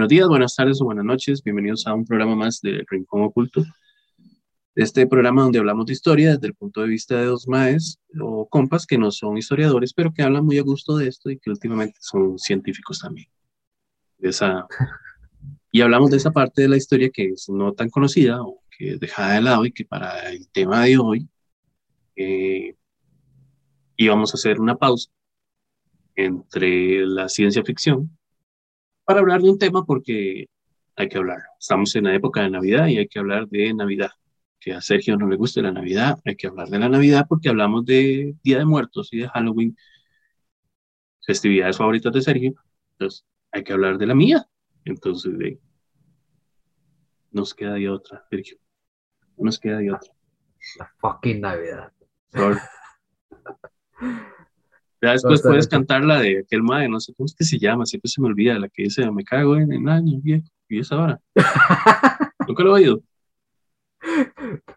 Buenos días, buenas tardes o buenas noches. Bienvenidos a un programa más de Rincón Oculto. Este programa donde hablamos de historia desde el punto de vista de dos maes o compas que no son historiadores, pero que hablan muy a gusto de esto y que últimamente son científicos también. esa, y hablamos de esa parte de la historia que es no tan conocida o que es dejada de lado y que para el tema de hoy eh, íbamos a hacer una pausa entre la ciencia ficción para hablar de un tema porque hay que hablar. Estamos en la época de Navidad y hay que hablar de Navidad. Que a Sergio no le guste la Navidad, hay que hablar de la Navidad porque hablamos de Día de Muertos y de Halloween, festividades favoritas de Sergio. Entonces, hay que hablar de la mía. Entonces, de, nos queda de otra, Sergio. No nos queda de otra. La fucking Navidad. Ya después puedes cantar la de aquel madre, no sé cómo es que se llama, siempre se me olvida, la que dice, me cago en el año viejo, y esa hora. ¿Nunca lo he oído?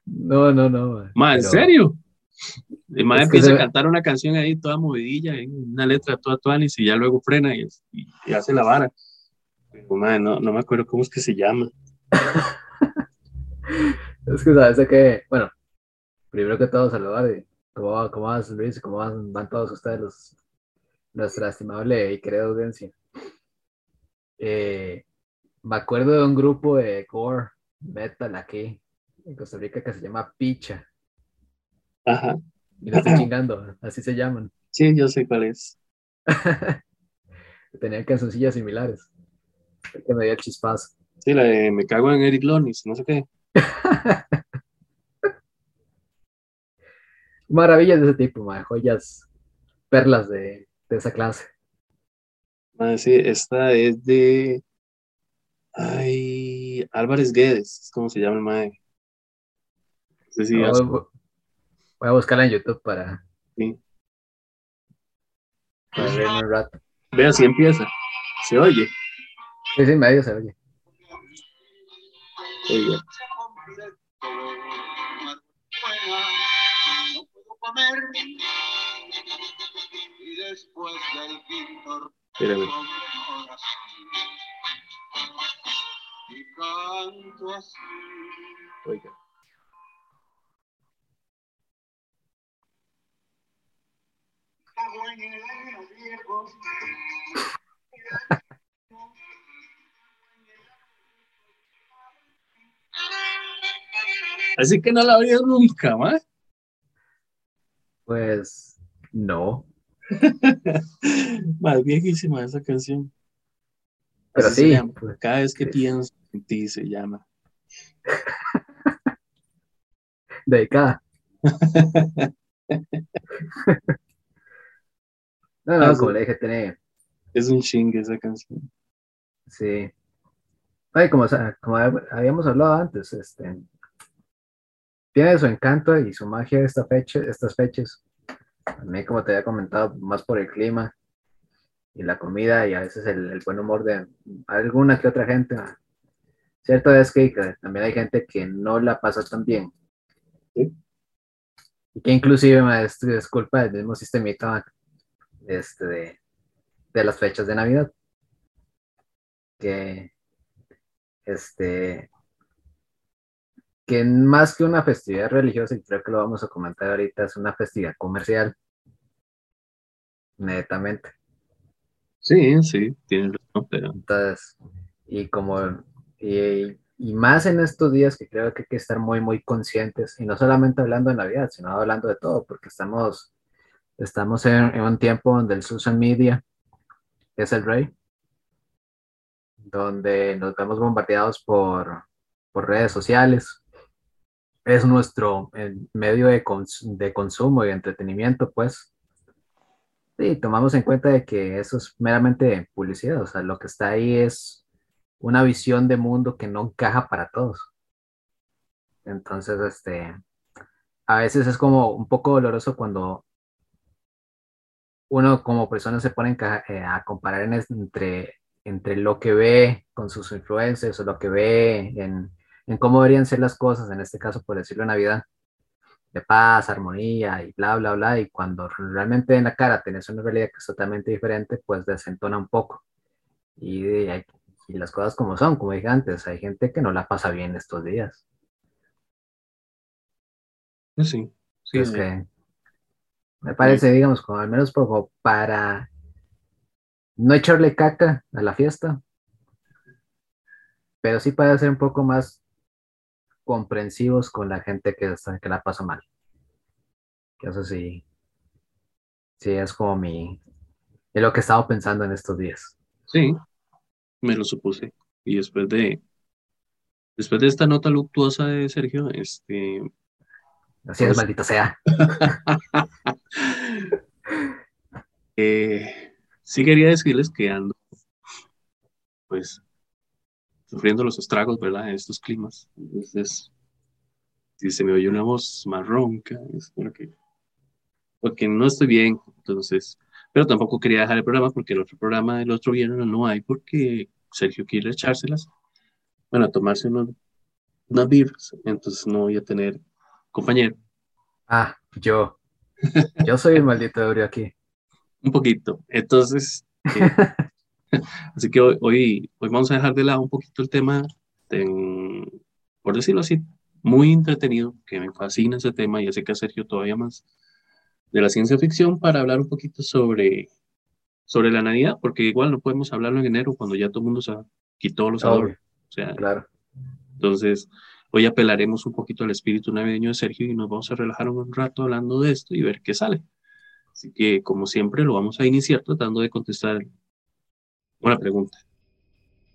No, no, no. Ma, ¿en serio? El madre empieza a cantar una canción ahí toda movidilla, en una letra toda tuanis, y ya luego frena y, y, hace la vara. Pero, madre, no, no me acuerdo cómo es que se llama. es que sabes que, bueno, primero que todo saludar y ¿Cómo, cómo vas, Luis? ¿Cómo van, todos ustedes, los, nuestra estimable y querida audiencia? Eh, me acuerdo de un grupo de core metal aquí en Costa Rica que se llama Picha. Ajá. Y lo estoy chingando, así se llaman. Sí, yo sé cuál es. Tenían cancioncillas similares. que me dio chispazo. Sí, la de Me cago en Eric Lonis, no sé qué. maravillas de ese tipo, joyas, perlas de, esa clase. sí, esta es de. Ay, Álvarez Guedes, es como se llama el mae. voy, a buscarla en YouTube para. Sí. Para verme un rato. Vea si empieza. ¿Se oye? Sí, sí, medio se oye. Y después del quinto Y canto así. Oiga. Así que no la oído nunca, más. Pues no. Más viejísima esa canción. Pero sí. Pues, cada vez que pienso en ti se llama. Dedicada. no, no, como le dije, tiene. Es un chingue esa canción. Sí. Ay, como, como habíamos hablado antes, este, tiene su encanto y su magia esta fecha, estas fechas. A mí, como te había comentado, más por el clima y la comida y a veces el, buen humor de alguna que otra gente. Cierto es que, también hay gente que no la pasa tan bien. Y que inclusive es, es culpa del mismo sistemita este, de, de las fechas de Navidad. Que este, que más que una festividad religiosa, y creo que lo vamos a comentar ahorita, es una festividad comercial. Netamente. Sí, sí, tiene razón, pero... Entonces, y como, y, más en estos días que creo que hay que estar muy, muy conscientes, y no solamente hablando de Navidad, sino hablando de todo, porque estamos, estamos en, un tiempo donde el social media es el rey, donde nos vemos bombardeados por, por redes sociales, es nuestro medio de, de, consumo y entretenimiento, pues. Sí, tomamos en cuenta de que eso es meramente publicidad, o sea, lo que está ahí es una visión de mundo que no encaja para todos. Entonces, este, a veces es como un poco doloroso cuando uno como persona se pone eh, a comparar entre, entre lo que ve con sus influencias o lo que ve en, en cómo deberían ser las cosas, en este caso, por decirlo, Navidad, de paz, armonía y bla, bla, bla, y cuando realmente en la cara tenés una realidad que es totalmente diferente, pues desentona un poco. Y y las cosas como son, como dije antes, hay gente que no la pasa bien estos días. Pues sí, sí. Es que me parece, digamos, como al menos poco para no echarle caca a la fiesta, pero sí para ser un poco más comprensivos con la gente que, que la pasa mal. Que eso sí, sí es como mi, es lo que he estado pensando en estos días. Sí, me lo supuse. Y después de, después de esta nota luctuosa de Sergio, este... Así es, pues maldito sea. eh, sí quería decirles que ando, pues, sufriendo los estragos, ¿verdad? En estos climas. Entonces, si se me oye una voz más ronca, es porque, porque no estoy bien. Entonces, pero tampoco quería dejar el programa porque el otro programa del otro viernes no hay porque Sergio quiere echárselas. Bueno, tomarse unos, unas beers, entonces no voy a tener compañero. Ah, yo. Yo soy el maldito ebrio aquí. Un poquito. Entonces, eh, así que hoy, hoy, vamos a dejar de lado un poquito el tema, por decirlo así, muy entretenido, que me fascina ese tema y hace que a Sergio todavía más de la ciencia ficción para hablar un poquito sobre, sobre la Navidad, porque igual no podemos hablarlo en enero cuando ya todo el mundo se quitó los adornos. O sea, claro. Entonces, hoy apelaremos un poquito al espíritu navideño de Sergio y nos vamos a relajar un rato hablando de esto y ver qué sale. Así que, como siempre, lo vamos a iniciar tratando de contestar una pregunta.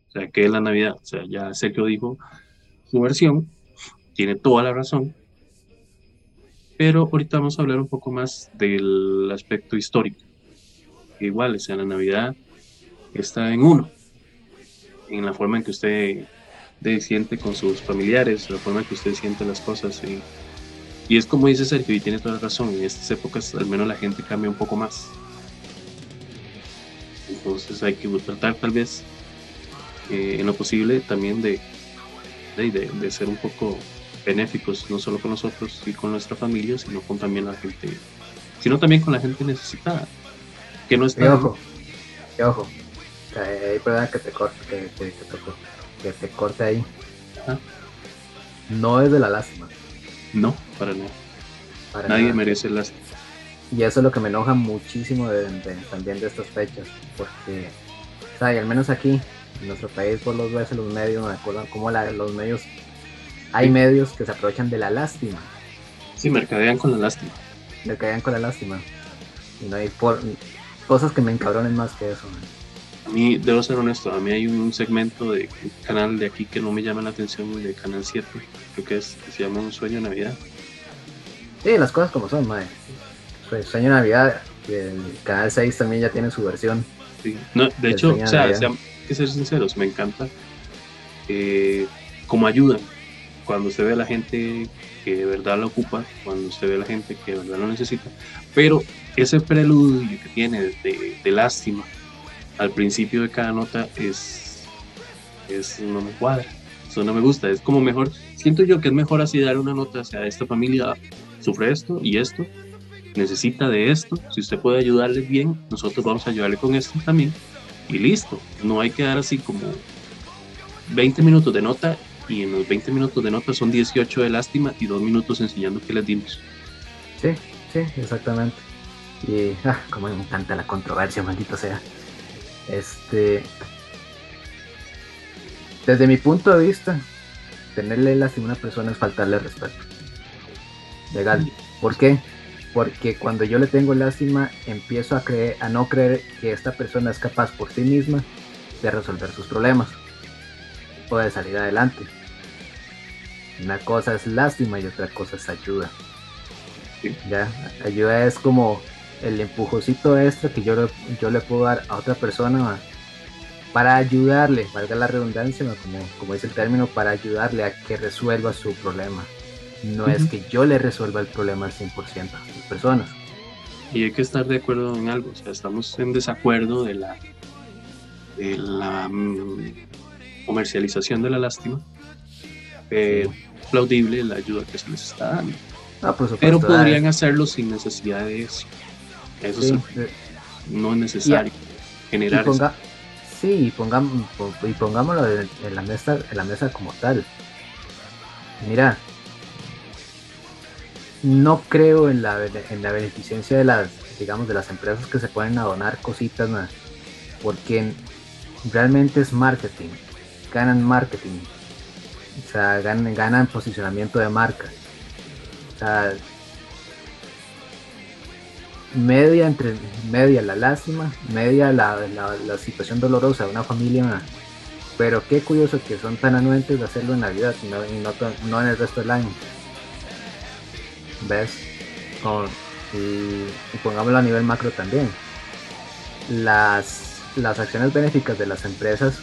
O sea, ¿qué es la Navidad? O sea, ya Sergio dijo su versión, tiene toda la razón, pero ahorita vamos a hablar un poco más del aspecto histórico. Igual, o sea, la Navidad está en uno, en la forma en que usted siente con sus familiares, la forma en que usted siente las cosas. Y, y es como dice Sergio, y tiene toda la razón, en estas épocas al menos la gente cambia un poco más. Entonces hay que tratar tal vez eh, en lo posible también de, de, de ser un poco benéficos, no solo con nosotros y con nuestra familia, sino con también la gente, sino también con la gente necesitada, que no está... ojo, ojo, ahí perdón que te corte, que, que, te corte ahí. No es de la lástima. No, para nada. Nadie merece lástima. Y eso es lo que me enoja muchísimo de, también de estas fechas, porque, o sea, y al menos aquí, en nuestro país, por los veces los medios, me acuerdan cómo los medios hay medios que se aprovechan de la lástima. Sí, mercadean con la lástima. Mercadean con la lástima. Y no hay por, cosas que me encabronen más que eso. A mí, debo ser honesto, a mí hay un segmento de canal de aquí que no me llama la atención, de Canal 7, creo que es, que se llama Un Sueño de Navidad. Sí, las cosas como son, madre. Pues Sueño de Navidad, el Canal 6 también ya tiene su versión. Sí. No, de hecho, o sea, hay que ser sinceros, me encanta eh, como ayuda cuando usted ve a la gente que de verdad la ocupa, cuando usted ve a la gente que de verdad lo necesita, pero ese preludio que tiene de, lástima al principio de cada nota es, es, no me cuadra, eso no me gusta, es como mejor, siento yo que es mejor así dar una nota, o sea, esta familia sufre esto y esto, necesita de esto, si usted puede ayudarle bien, nosotros vamos a ayudarle con esto también, y listo, no hay que dar así como 20 minutos de nota y en los 20 minutos de nota son 18 de lástima y 2 minutos enseñando qué les dimos. Sí, sí, exactamente. Y ah, como me encanta la controversia, maldito sea. Este. Desde mi punto de vista, tenerle lástima a una persona es faltarle respeto. Legal. ¿Por qué? Porque cuando yo le tengo lástima, empiezo a creer, a no creer que esta persona es capaz por sí misma de resolver sus problemas o de salir adelante. Una cosa es lástima y otra cosa es ayuda. Ya, ayuda es como el empujocito extra que yo le, yo le puedo dar a otra persona para ayudarle, valga la redundancia, como, como dice el término, para ayudarle a que resuelva su problema. No es que yo le resuelva el problema al 100% a las personas. Y hay que estar de acuerdo en algo, o sea, estamos en desacuerdo de la, de la mm, comercialización de la lástima, pero aplaudible la ayuda que se les está dando. Ah, Pero podrían hacerlo sin necesidad de eso. Eso sí, no es necesario generar Sí, y, pongamos, y pongámoslo en, la mesa, en la mesa como tal. Mira, no creo en la, en la beneficencia de las, digamos, de las empresas que se pueden donar cositas, porque realmente es marketing, ganan marketing, o sea, ganan, posicionamiento de marca. O sea, media entre media la lástima, media la, situación dolorosa de una familia. Pero qué curioso que son tan anuentes de hacerlo en Navidad y no, en el resto del año. ¿Ves? y, pongámoslo a nivel macro también. Las, las acciones benéficas de las empresas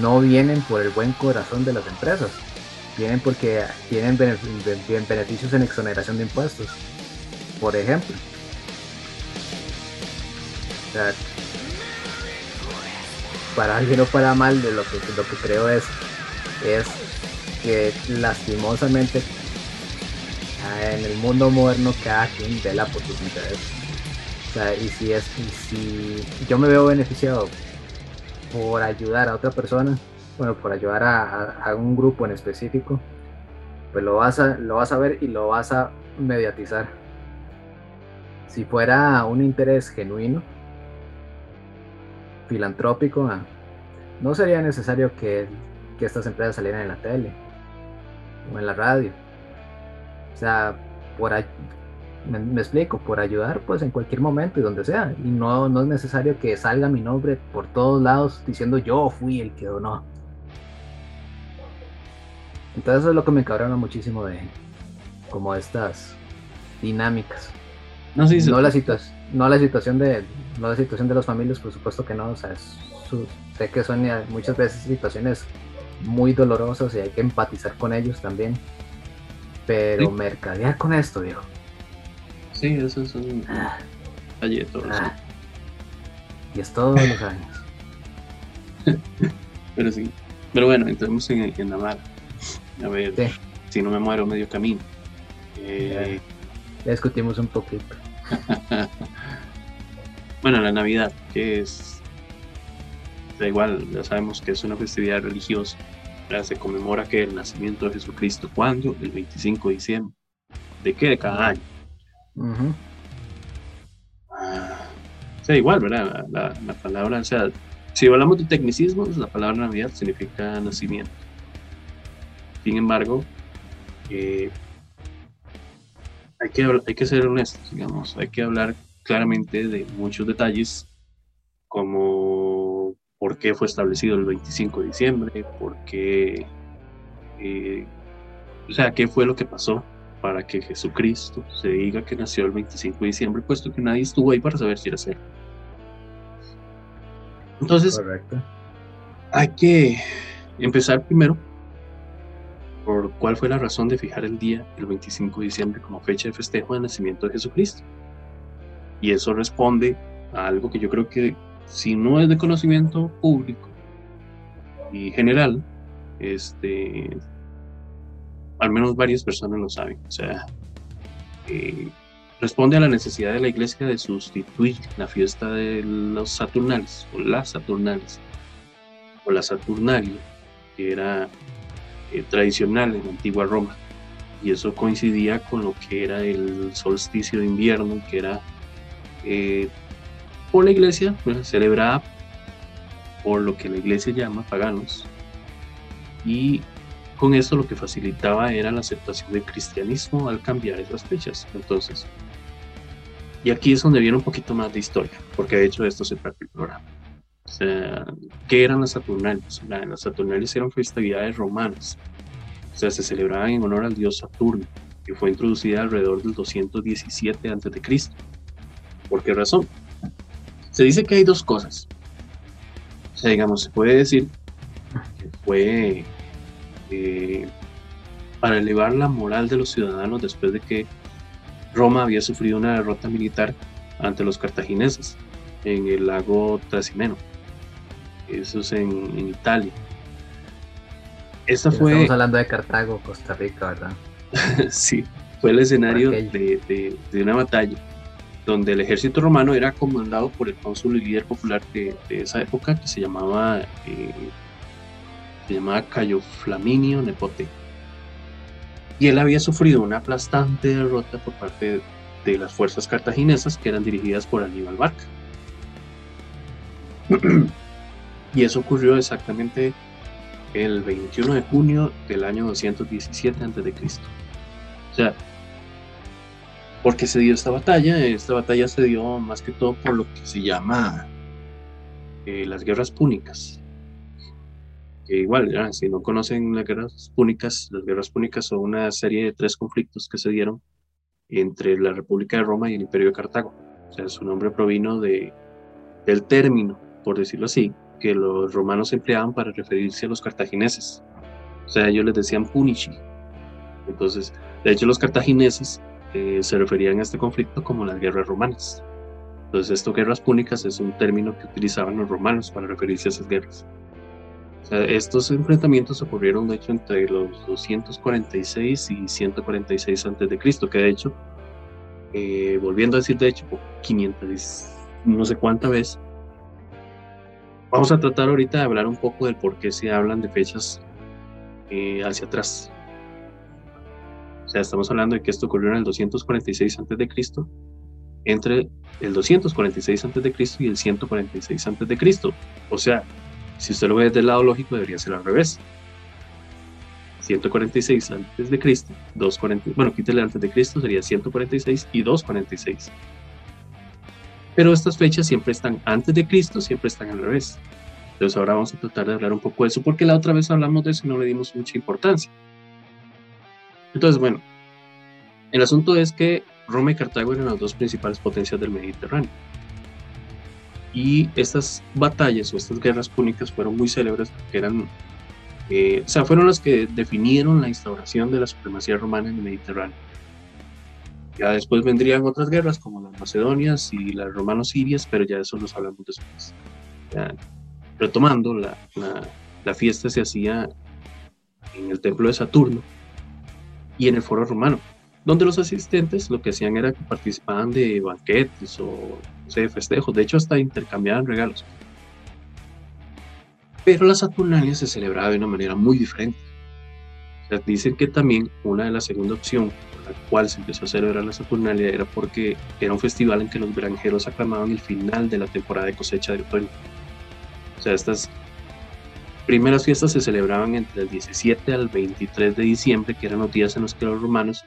no vienen por el buen corazón de las empresas, vienen porque tienen beneficios en exoneración de impuestos por ejemplo. para alguien o para mal, de lo que, lo que creo es, es que lastimosamente en el mundo moderno cada quien vela por sus intereses. O sea, y si es, y si yo me veo beneficiado por ayudar a otra persona, bueno, por ayudar a, a, un grupo en específico, pues lo vas a, lo vas a ver y lo vas a mediatizar si fuera un interés genuino, filantrópico, ah, no sería necesario que, estas empresas salieran en la tele o en la radio. O sea, por me, explico, por ayudar pues en cualquier momento y donde sea. Y no, no es necesario que salga mi nombre por todos lados diciendo yo fui el que donó. Entonces eso es lo que me cabrona muchísimo de como estas dinámicas. No, no, la situación, no la situación de no la situación de las familias, por supuesto que no. O sea, sé que son muchas veces situaciones muy dolorosas y hay que empatizar con ellos también. Pero mercadear con esto, viejo. Sí, eso es un ah. ah. Y es todos los años. Pero sí. Pero bueno, entremos en, en la mala. A ver, si no me muero medio camino. Eh, discutimos un poquito. bueno, la Navidad, que es. Da igual, ya sabemos que es una festividad religiosa. Se conmemora que el nacimiento de Jesucristo. ¿Cuándo? El 25 de diciembre. ¿De qué? De cada año. Ah, o sea, igual, ¿verdad? La, palabra, o sea, si hablamos de tecnicismos, la palabra Navidad significa nacimiento. Sin embargo, eh, hay que, hay que ser honestos, digamos, hay que hablar claramente de muchos detalles, como por qué fue establecido el 25 de diciembre, por qué, eh, o sea, qué fue lo que pasó para que Jesucristo se diga que nació el 25 de diciembre, puesto que nadie estuvo ahí para saber si era cierto. Entonces, hay que empezar primero por cuál fue la razón de fijar el día, el 25 de diciembre, como fecha de festejo de nacimiento de Jesucristo. Y eso responde a algo que yo creo que si no es de conocimiento público y general, este, al menos varias personas lo saben. O sea, eh, responde a la necesidad de la iglesia de sustituir la fiesta de los Saturnales, o las Saturnales, o la Saturnalia, que era eh, tradicional en antigua Roma. Y eso coincidía con lo que era el solsticio de invierno, que era eh, por la iglesia, pues, celebrada por lo que la iglesia llama paganos. Y con eso lo que facilitaba era la aceptación del cristianismo al cambiar esas fechas. Entonces, y aquí es donde viene un poquito más de historia, porque de hecho esto se trata el programa. ¿qué eran las Saturnales? Las Saturnales eran festividades romanas. O sea, se celebraban en honor al dios Saturno, que fue introducida alrededor del 217 a.C. ¿Por qué razón? Se dice que hay dos cosas. O sea, digamos, se puede decir que fue eh, para elevar la moral de los ciudadanos después de que Roma había sufrido una derrota militar ante los cartagineses en el lago Trasimeno eso es en, Italia. Esta fue... Estamos hablando de Cartago, Costa Rica, ¿verdad? sí, fue el escenario de, una batalla donde el ejército romano era comandado por el cónsul y líder popular de, esa época que se llamaba, eh, se llamaba Cayo Flaminio Nepote. Y él había sufrido una aplastante derrota por parte de las fuerzas cartaginesas que eran dirigidas por Aníbal Barca. y eso ocurrió exactamente el 21 de junio del año 217 a.C. O sea, porque se dio esta batalla. Esta batalla se dio más que todo por lo que se llama eh, las guerras púnicas. Igual, si no conocen las guerras púnicas, las guerras púnicas son una serie de tres conflictos que se dieron entre la República de Roma y el Imperio de Cartago. O sea, su nombre provino de, del término, por decirlo así, que los romanos empleaban para referirse a los cartagineses. O sea, ellos les decían punici. Entonces, de hecho, los cartagineses eh, se referían a este conflicto como las guerras romanas. Entonces, esto, guerras púnicas, es un término que utilizaban los romanos para referirse a esas guerras. estos enfrentamientos ocurrieron, de hecho, entre los 246 y 146 a.C., que de hecho, eh, volviendo a decir, de hecho, 500, no sé cuánta vez, vamos a tratar ahorita de hablar un poco del por qué se hablan de fechas eh, hacia atrás. Sea, estamos hablando de que esto ocurrió en el 246 a.C., entre el 246 a.C. y el 146 a.C. O sea, si usted lo ve desde el lado lógico, debería ser al revés. 146 antes de Cristo, 240, bueno, quítale antes de Cristo, sería 146 y 246. Pero estas fechas siempre están antes de Cristo, siempre están al revés. Entonces ahora vamos a tratar de hablar un poco de eso, porque la otra vez hablamos de eso y no le dimos mucha importancia. Entonces, bueno, el asunto es que Roma y Cartago eran las dos principales potencias del Mediterráneo. Y estas batallas o estas guerras púnicas fueron muy célebres porque eran, eh, o sea, fueron las que definieron la instauración de la supremacía romana en el Mediterráneo. Ya después vendrían otras guerras como las macedonias y las romanos-sirias, pero ya de eso los hablamos después. retomando, la, la fiesta se hacía en el templo de Saturno, y en el foro romano, donde los asistentes lo que hacían era que participaban de banquetes o de festejos, de hecho hasta intercambiaban regalos. Pero la Saturnalia se celebraba de una manera muy diferente. dicen que también una de las segunda opción por la cual se empezó a celebrar la Saturnalia era porque era un festival en que los granjeros aclamaban el final de la temporada de cosecha de otoño. O sea, estas primeras fiestas se celebraban entre el 17 al 23 de diciembre, que eran los días en los que los romanos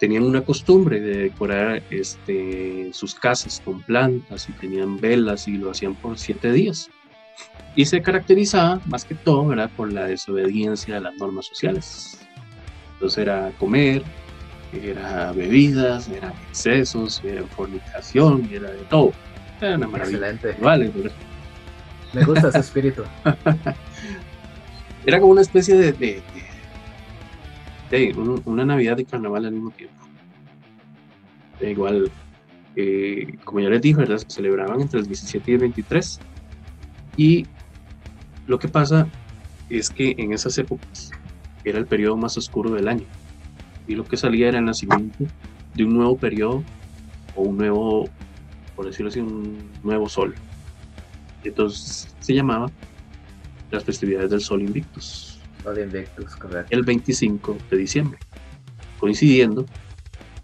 tenían una costumbre de decorar este, sus casas con plantas y tenían velas y lo hacían por siete días. Y se caracterizaba más que todo ¿verdad? por la desobediencia a las normas sociales. Entonces era comer, era bebidas, eran excesos, era fornicación, era de todo. Era una maravilla. Excelente. Vale, Me gusta ese espíritu. Era como una especie de, de, una Navidad y carnaval al mismo tiempo. igual, eh, como ya les dije, se celebraban entre el 17 y el 23. Y lo que pasa es que en esas épocas era el periodo más oscuro del año. Y lo que salía era el nacimiento de un nuevo periodo o un nuevo, por decirlo así, un nuevo sol. Entonces se llamaba las festividades del Sol Invictus. Sol Invictus, correcto. El 25 de diciembre, coincidiendo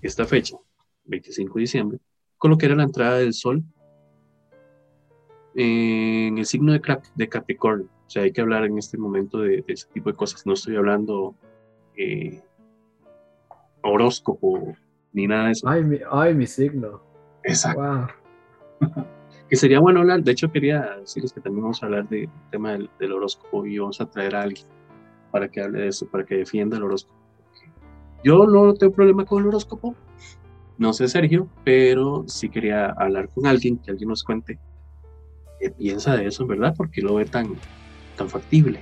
esta fecha, 25 de diciembre, con lo que era la entrada del Sol en el signo de, de Capricornio. O sea, hay que hablar en este momento de, ese tipo de cosas. No estoy hablando eh, horóscopo ni nada de eso. Ay, mi, ay, mi signo. Exacto. que sería bueno hablar. De hecho, quería decirles que también vamos a hablar del tema del, horóscopo y vamos a traer a alguien para que hable de eso, para que defienda el horóscopo. Yo no tengo problema con el horóscopo, no sé Sergio, pero sí quería hablar con alguien, que alguien nos cuente qué piensa de eso, ¿verdad? Porque lo ve tan, tan factible.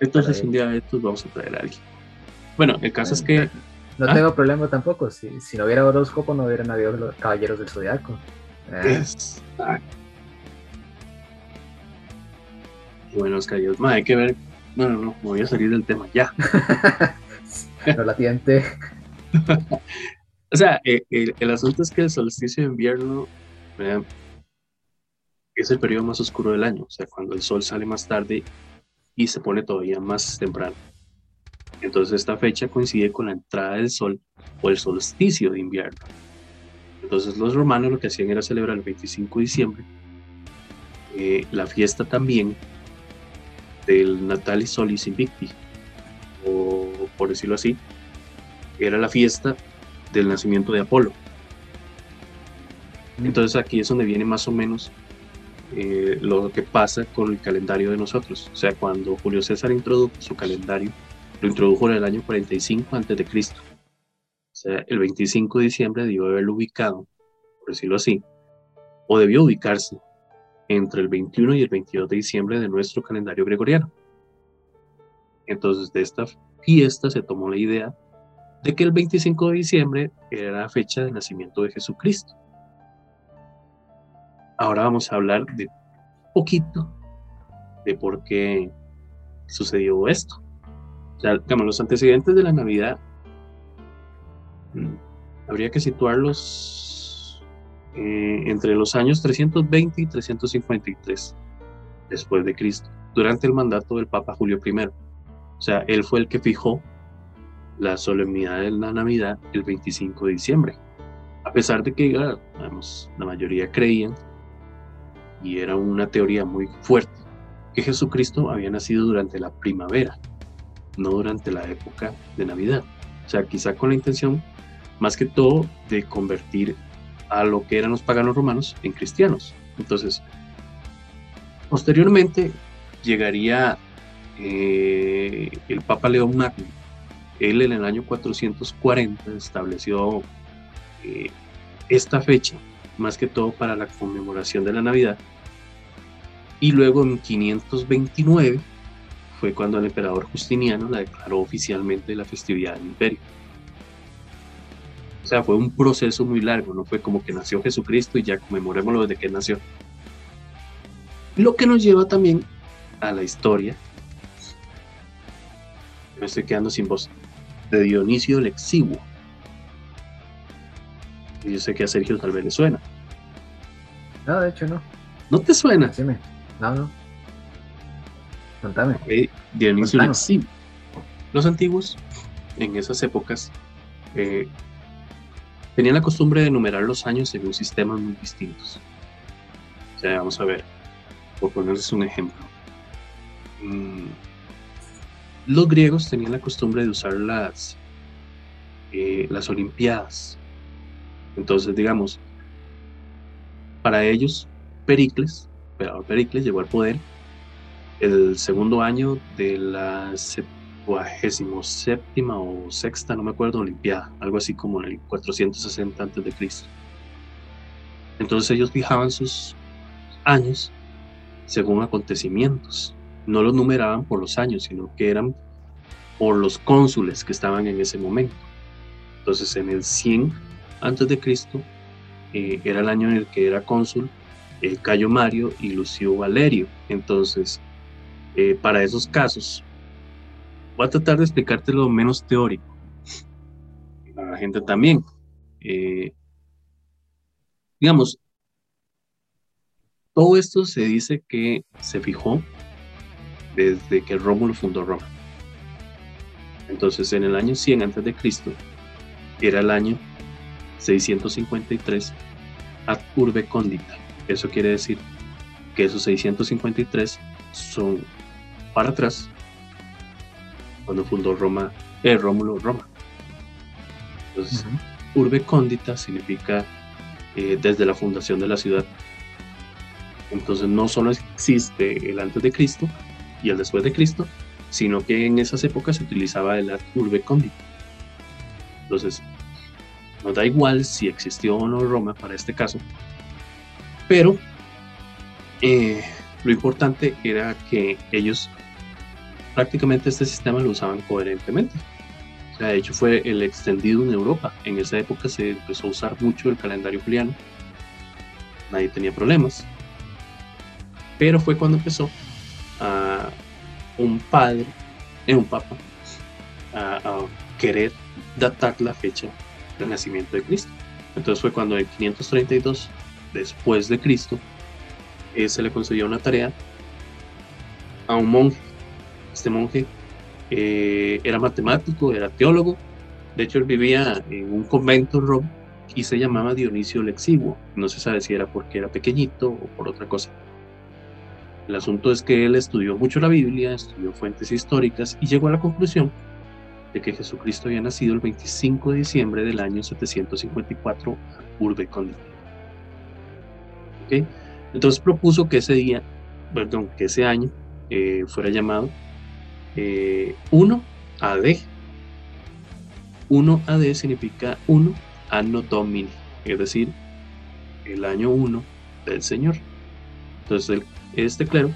Entonces, un día de estos vamos a traer a alguien. Bueno, el caso es que. No ¿Ah? tengo problema tampoco. Si, si no hubiera horóscopo, no hubieran habido los caballeros del zodiaco. Exacto. Bueno, Oscar, hay que ver. No, no, no, voy a salir del tema ya. no la tiente. O sea, eh, el, asunto es que el solsticio de invierno es el periodo más oscuro del año, o sea, cuando el sol sale más tarde y se pone todavía más temprano. Entonces esta fecha coincide con la entrada del sol o el solsticio de invierno. Entonces los romanos lo que hacían era celebrar el 25 de diciembre eh, la fiesta también del Natalis Solis Invicti, o por decirlo así, era la fiesta del nacimiento de Apolo. Mm. Entonces aquí es donde viene más o menos eh, lo que pasa con el calendario de nosotros. O sea, cuando Julio César introdujo su calendario, lo introdujo en el año 45 a.C. O sea, el 25 de diciembre debió haberlo ubicado, por decirlo así, o debió ubicarse entre el 21 y el 22 de diciembre de nuestro calendario gregoriano. Entonces, de esta fiesta se tomó la idea de que el 25 de diciembre era la fecha de nacimiento de Jesucristo. Ahora vamos a hablar de poquito de por qué sucedió esto. O sea, digamos, los antecedentes de la Navidad habría que situarlos eh, entre los años 320 y 353 después de Cristo, durante el mandato del Papa Julio I. O sea, él fue el que fijó la solemnidad de la Navidad el 25 de diciembre. A pesar de que la mayoría creían, y era una teoría muy fuerte, que Jesucristo había nacido durante la primavera, no durante la época de Navidad. O sea, quizá con la intención, más que todo, de convertir a lo que eran los paganos romanos en cristianos. Entonces, posteriormente llegaría eh, el Papa León Magno, él en el año 440 estableció eh, esta fecha, más que todo para la conmemoración de la Navidad. Y luego en 529 fue cuando el emperador Justiniano la declaró oficialmente la festividad del imperio. O sea, fue un proceso muy largo, no fue como que nació Jesucristo y ya conmemorémoslo desde que nació. Lo que nos lleva también a la historia. Me estoy quedando sin voz de Dionisio el Exiguo. Y yo sé que a Sergio tal vez le suena. No, de hecho no. ¿No te suena? Sí, no, no. Contame. Dionisio el Exiguo. Los antiguos, en esas épocas, eh, tenían la costumbre de numerar los años según sistemas muy distintos. Vamos a ver, por ponerles un ejemplo. Mm, los griegos tenían la costumbre de usar las, eh, las Olimpiadas. Entonces, digamos, para ellos, Pericles, Pericles llegó al poder el segundo año de la 77 o sexta, no me acuerdo, Olimpiada, algo así como en el 460 a.C. Entonces ellos fijaban sus años según acontecimientos no los numeraban por los años, sino que eran por los cónsules que estaban en ese momento. Entonces, en el 100 antes de Cristo eh, era el año en el que era cónsul eh, Cayo Mario y Lucio Valerio. Entonces, eh, para esos casos, voy a tratar de explicarte lo menos teórico. A la gente también. digamos, todo esto se dice que se fijó desde que Rómulo fundó Roma. Entonces, en el año 100 antes de Cristo, era el año 653 ad urbe condita. Eso quiere decir que esos 653 son para atrás cuando fundó Roma, eh, Rómulo Roma. Entonces, urbe condita significa eh, desde la fundación de la ciudad. Entonces, no solo existe el antes de Cristo, y el después de Cristo, sino que en esas épocas se utilizaba el urbe condita. Entonces, nos da igual si existió o no Roma para este caso, pero eh, lo importante era que ellos prácticamente este sistema lo usaban coherentemente. O sea, de hecho fue el extendido en Europa. En esa época se empezó a usar mucho el calendario juliano. Nadie tenía problemas. Pero fue cuando empezó a un padre, eh, un papa, a, querer datar la fecha el nacimiento de Cristo. Entonces fue cuando en 532 después de Cristo eh, se le concedió una tarea a un monje. Este monje eh, era matemático, era teólogo. De hecho, él vivía en un convento en Roma y se llamaba Dionisio el Exiguo. No se sabe si era porque era pequeñito o por otra cosa. El asunto es que él estudió mucho la Biblia, estudió fuentes históricas y llegó a la conclusión de que Jesucristo había nacido el 25 de diciembre del año 754 a Urbe Condita. Entonces propuso que ese día, perdón, que ese año eh, fuera llamado 1 AD. 1 AD significa 1 Anno Domini, es decir, el año 1 del Señor. Entonces, este clero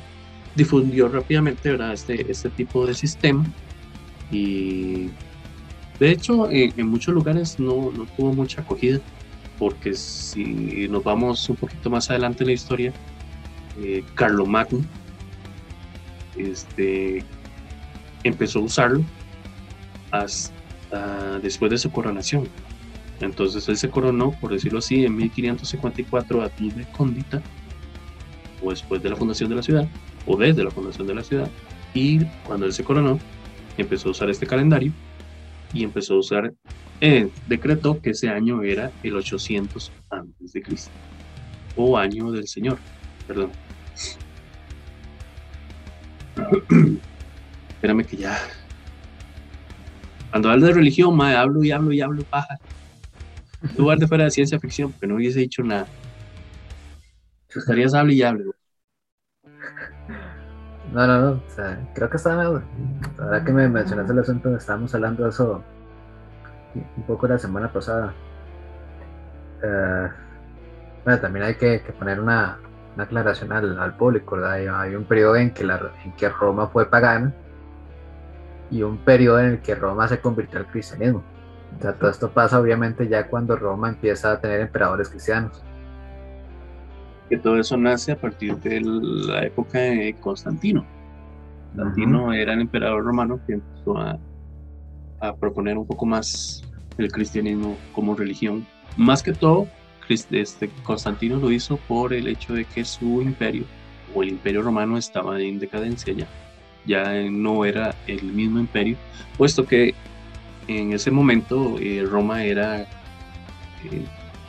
difundió rápidamente ¿verdad? Este, este tipo de sistema y de hecho en, muchos lugares no, no, tuvo mucha acogida porque si nos vamos un poquito más adelante en la historia, eh, Carlomagno este, empezó a usarlo hasta después de su coronación. Entonces él se coronó, por decirlo así, en 1554 a de Condita, o después de la fundación de la ciudad, o desde la fundación de la ciudad, y cuando él se coronó, empezó a usar este calendario y empezó a usar, el decretó que ese año era el 800 antes de Cristo, o año del Señor, perdón. Espérame que ya. Cuando hablo de religión, me hablo y hablo y hablo paja. En lugar de fuera de ciencia ficción, porque no hubiese dicho nada. Estarías hable y hable. No, no, no. O sea, creo que mejor. La verdad que me mencionaste el asunto, estábamos hablando de eso un poco la semana pasada. Eh, bueno, también hay que, poner una, aclaración al, público, ¿verdad? Hay, un periodo en que, la, en que Roma fue pagana y un periodo en el que Roma se convirtió al cristianismo. O sea, todo esto pasa obviamente ya cuando Roma empieza a tener emperadores cristianos. Que todo eso nace a partir de la época de Constantino. Constantino era el emperador romano que empezó a, a, proponer un poco más el cristianismo como religión. Más que todo, este, Constantino lo hizo por el hecho de que su imperio o el imperio romano estaba en decadencia ya. Ya no era el mismo imperio, puesto que en ese momento eh, Roma era, eh,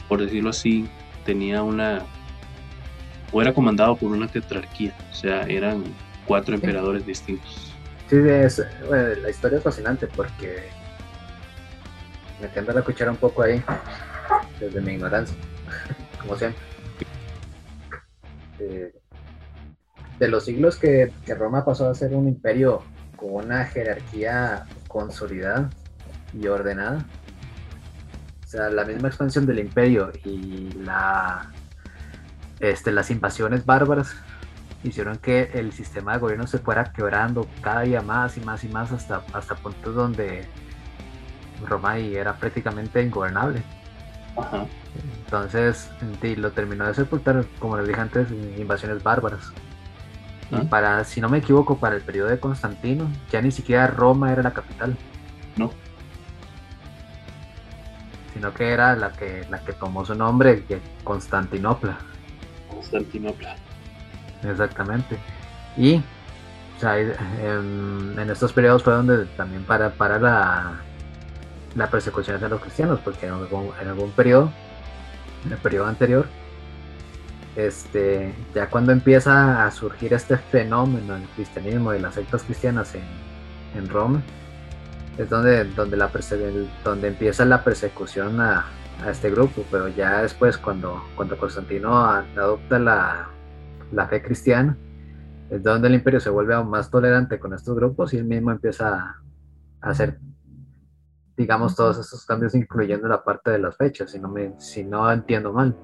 por decirlo así, tenía una, o era comandado por una tetrarquía, o sea, eran cuatro emperadores distintos. Sí, es, la historia es fascinante porque metiendo la cuchara un poco ahí, desde mi ignorancia, como siempre. Eh, de los siglos que, que Roma pasó a ser un imperio con una jerarquía consolidada, y ordenada. O sea, la misma expansión del imperio y la, este, las invasiones bárbaras hicieron que el sistema de gobierno se fuera quebrando cada día más y más y más hasta, hasta puntos donde Roma era prácticamente ingobernable. Entonces, lo terminó de sepultar, como les dije antes, invasiones bárbaras. Y para, si no me equivoco, para el periodo de Constantino, ya ni siquiera Roma era la capital. No sino que era la que, la que tomó su nombre, Constantinopla. Constantinopla. Exactamente. Y en, estos periodos fue donde también para, para la, la persecución de los cristianos, porque en algún, en algún periodo, en el periodo anterior, este, ya cuando empieza a surgir este fenómeno del cristianismo y las sectas cristianas en, en Roma, es donde, donde, la donde empieza la persecución a, este grupo, pero ya después cuando, cuando Constantino adopta la, fe cristiana, es donde el imperio se vuelve aún más tolerante con estos grupos y él mismo empieza a hacer, digamos, todos estos cambios, incluyendo la parte de las fechas, si no, me, si no entiendo mal.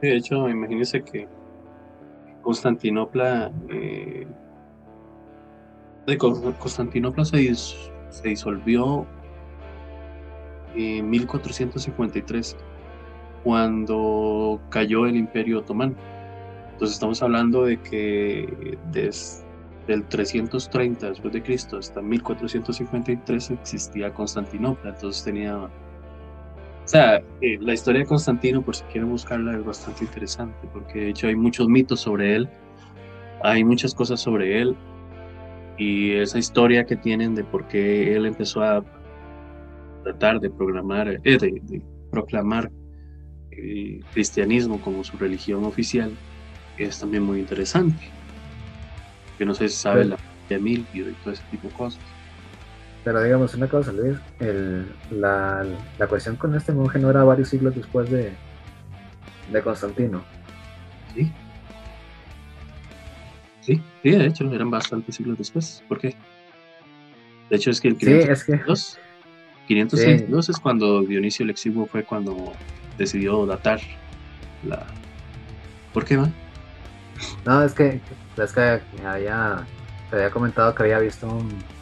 De hecho, imagínense que Constantinopla, eh, de Constantinopla se se disolvió en 1453, cuando cayó el Imperio Otomano. Entonces estamos hablando de que desde el 330 después de Cristo hasta 1453 existía Constantinopla, entonces tenía O sea, eh, la historia de Constantino, por si quieren buscarla, es bastante interesante, porque de hecho hay muchos mitos sobre él, hay muchas cosas sobre él, y esa historia que tienen de por qué él empezó a tratar de programar, eh, de, proclamar el cristianismo como su religión oficial, es también muy interesante. Que no sé si sabe la de Milvio y todo ese tipo de cosas. Pero digamos una cosa, Luis, el, la, la, cuestión con este monje no era varios siglos después de, de Constantino. Sí. Sí, sí, de hecho, eran bastantes siglos después. ¿Por qué? De hecho, es que el 532, es, es cuando Dionisio el Exiguo fue cuando decidió datar la... ¿Por qué, va? No, es que, es que había, te había comentado que había visto un,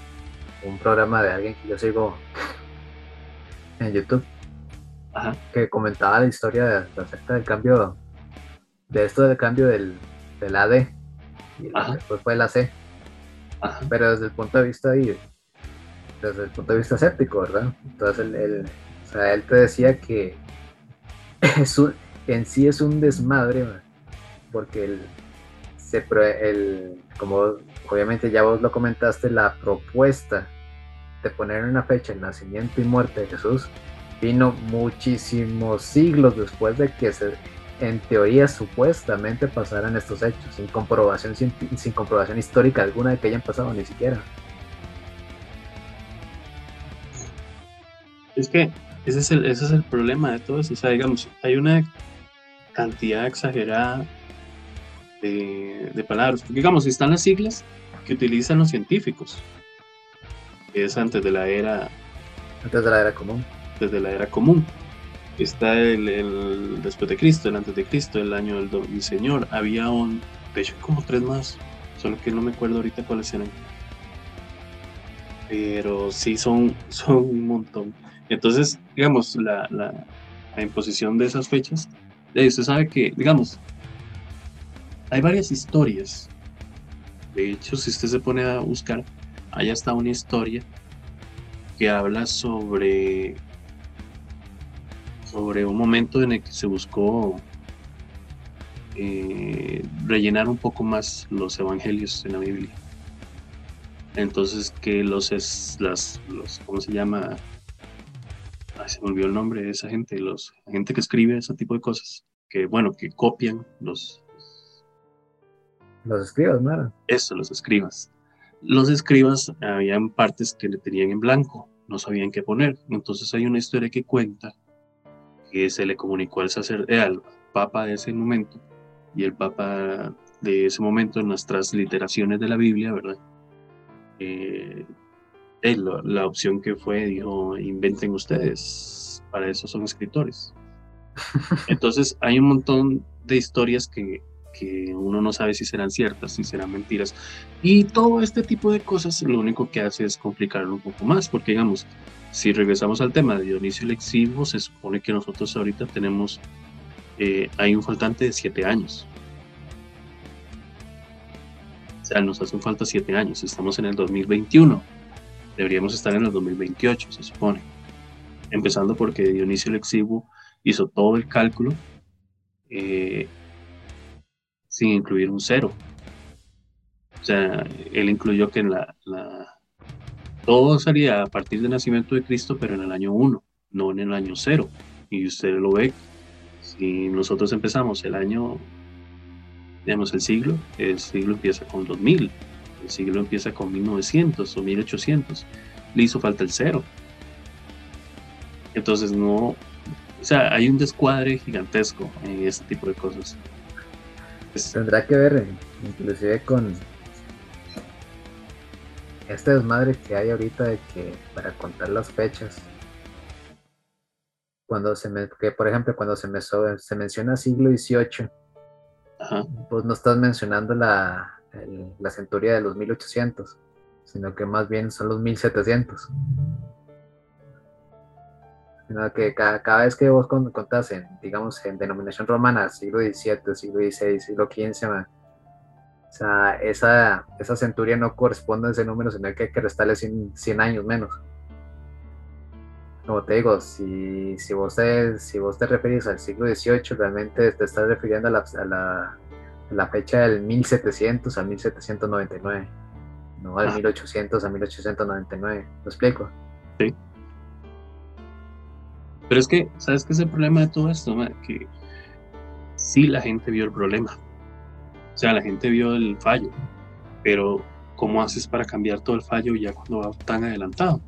un programa de alguien que yo sigo en YouTube que comentaba la historia de, acerca del cambio de esto del cambio del, del AD y después fue el AC pero desde el punto de vista desde el punto de vista escéptico verdad entonces él, o sea, él te decía que en sí es un desmadre porque el, se, el, como obviamente ya vos lo comentaste la propuesta de poner una fecha el nacimiento y muerte de Jesús vino muchísimos siglos después de que se, en teoría supuestamente pasaran estos hechos, sin comprobación, sin, comprobación histórica alguna de que hayan pasado ni siquiera. Es que ese es el, ese es el problema de todo eso. O sea, digamos, hay una cantidad exagerada de, de palabras. Porque, digamos, están las siglas que utilizan los científicos es antes de la era. Antes de la era común. Desde la era común. Está el, después de Cristo, el antes de Cristo, el año del, Señor. Había un, de hecho, como tres más, solo que no me acuerdo ahorita cuáles eran. Pero sí son, son un montón. Entonces, digamos, la, la, la imposición de esas fechas, eh, usted sabe que, digamos, hay varias historias. De hecho, si usted se pone a buscar, Allá está una historia que habla sobre, sobre un momento en el que se buscó eh, rellenar un poco más los evangelios en la Biblia. Entonces que los es las los ¿cómo se llama? se me olvidó el nombre de esa gente, los la gente que escribe ese tipo de cosas, que bueno, que copian los los escribas, ¿no? Eso, los escribas los escribas habían partes que le tenían en blanco, no sabían qué poner. Entonces hay una historia que cuenta que se le comunicó al sacerdote, al papa de ese momento y el papa de ese momento en nuestras literaciones de la Biblia, ¿verdad? Eh, la opción que fue dijo, inventen ustedes, para eso son escritores. Entonces hay un montón de historias que que uno no sabe si serán ciertas, si serán mentiras. Y todo este tipo de cosas lo único que hace es complicarlo un poco más, porque digamos, si regresamos al tema de Dionisio el Exiguo, se supone que nosotros ahorita tenemos, eh, hay un faltante de siete años. O sea, nos hacen falta siete años, estamos en el 2021, deberíamos estar en el 2028, se supone. Empezando porque Dionisio el Exiguo hizo todo el cálculo eh, sin incluir un cero. O sea, él incluyó que en la, todo salía a partir del nacimiento de Cristo, pero en el año 1, no en el año 0. Y usted lo ve, si nosotros empezamos el año, digamos, el siglo, el siglo empieza con 2000, el siglo empieza con 1900 o 1800, le hizo falta el cero. Entonces no, o sea, hay un descuadre gigantesco en este tipo de cosas. Tendrá que ver inclusive con este desmadre que hay ahorita de que para contar las fechas, cuando se me, que por ejemplo cuando se me se menciona siglo XVIII, pues no estás mencionando la, la centuria de los 1800, sino que más bien son los 1700 sino que cada, vez que vos contás en, digamos, en denominación romana, siglo XVII, siglo XVI, siglo XV, o sea, esa, esa centuria no corresponde a ese número, sino que hay que restarle 100, años menos. como te digo, si, si, vos te, si vos te referís al siglo XVIII, realmente te estás refiriendo a la, a la, la fecha del 1700 a 1799, no al 1800 ah. a 1899. ¿Lo explico? Sí. Pero es que, ¿sabes qué es el problema de todo esto? Que sí la gente vio el problema. O sea, la gente vio el fallo. Pero, ¿cómo haces para cambiar todo el fallo ya cuando va tan adelantado?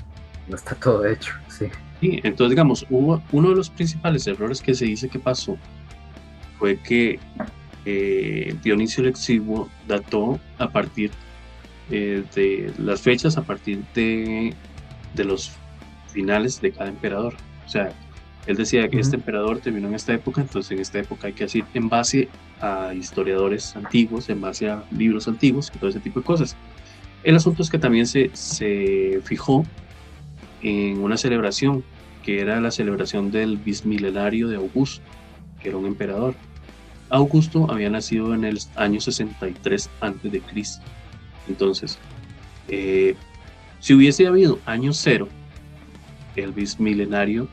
No está todo hecho, sí. Sí, entonces, digamos, hubo uno de los principales errores que se dice que pasó fue que eh, Dionisio el Exiguo dató a partir eh, de las fechas, a partir de, de los finales de cada emperador. O sea, él decía que este emperador terminó en esta época, entonces en esta época hay que decir en base a historiadores antiguos, en base a libros antiguos, todo ese tipo de cosas. El asunto es que también se, se fijó en una celebración, que era la celebración del bismilenario de Augusto, que era un emperador. Augusto había nacido en el año 63 antes de Cristo. Entonces, eh, si hubiese habido año cero, el bismilenario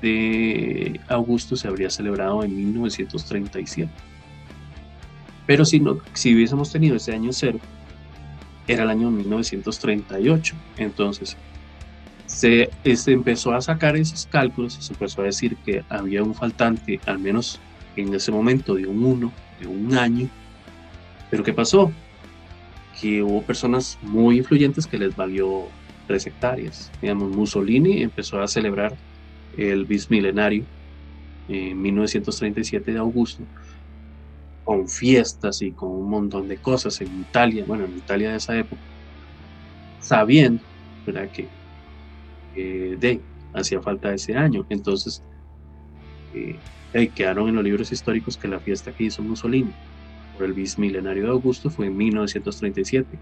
de Augusto se habría celebrado en 1937. Pero si, no, si hubiésemos tenido ese año cero, era el año 1938. Entonces, se, este, empezó a sacar esos cálculos, se empezó a decir que había un faltante, al menos en ese momento, de un 1, de un año. Pero ¿qué pasó? Que hubo personas muy influyentes que les valió tres hectáreas. Digamos, Mussolini empezó a celebrar el bismilenario en 1937 de Augusto, con fiestas y con un montón de cosas en Italia, bueno, en Italia de esa época, sabiendo ¿verdad? que de, hacía falta ese año. Entonces, eh, quedaron en los libros históricos que la fiesta que hizo Mussolini por el bismilenario de Augusto fue en 1937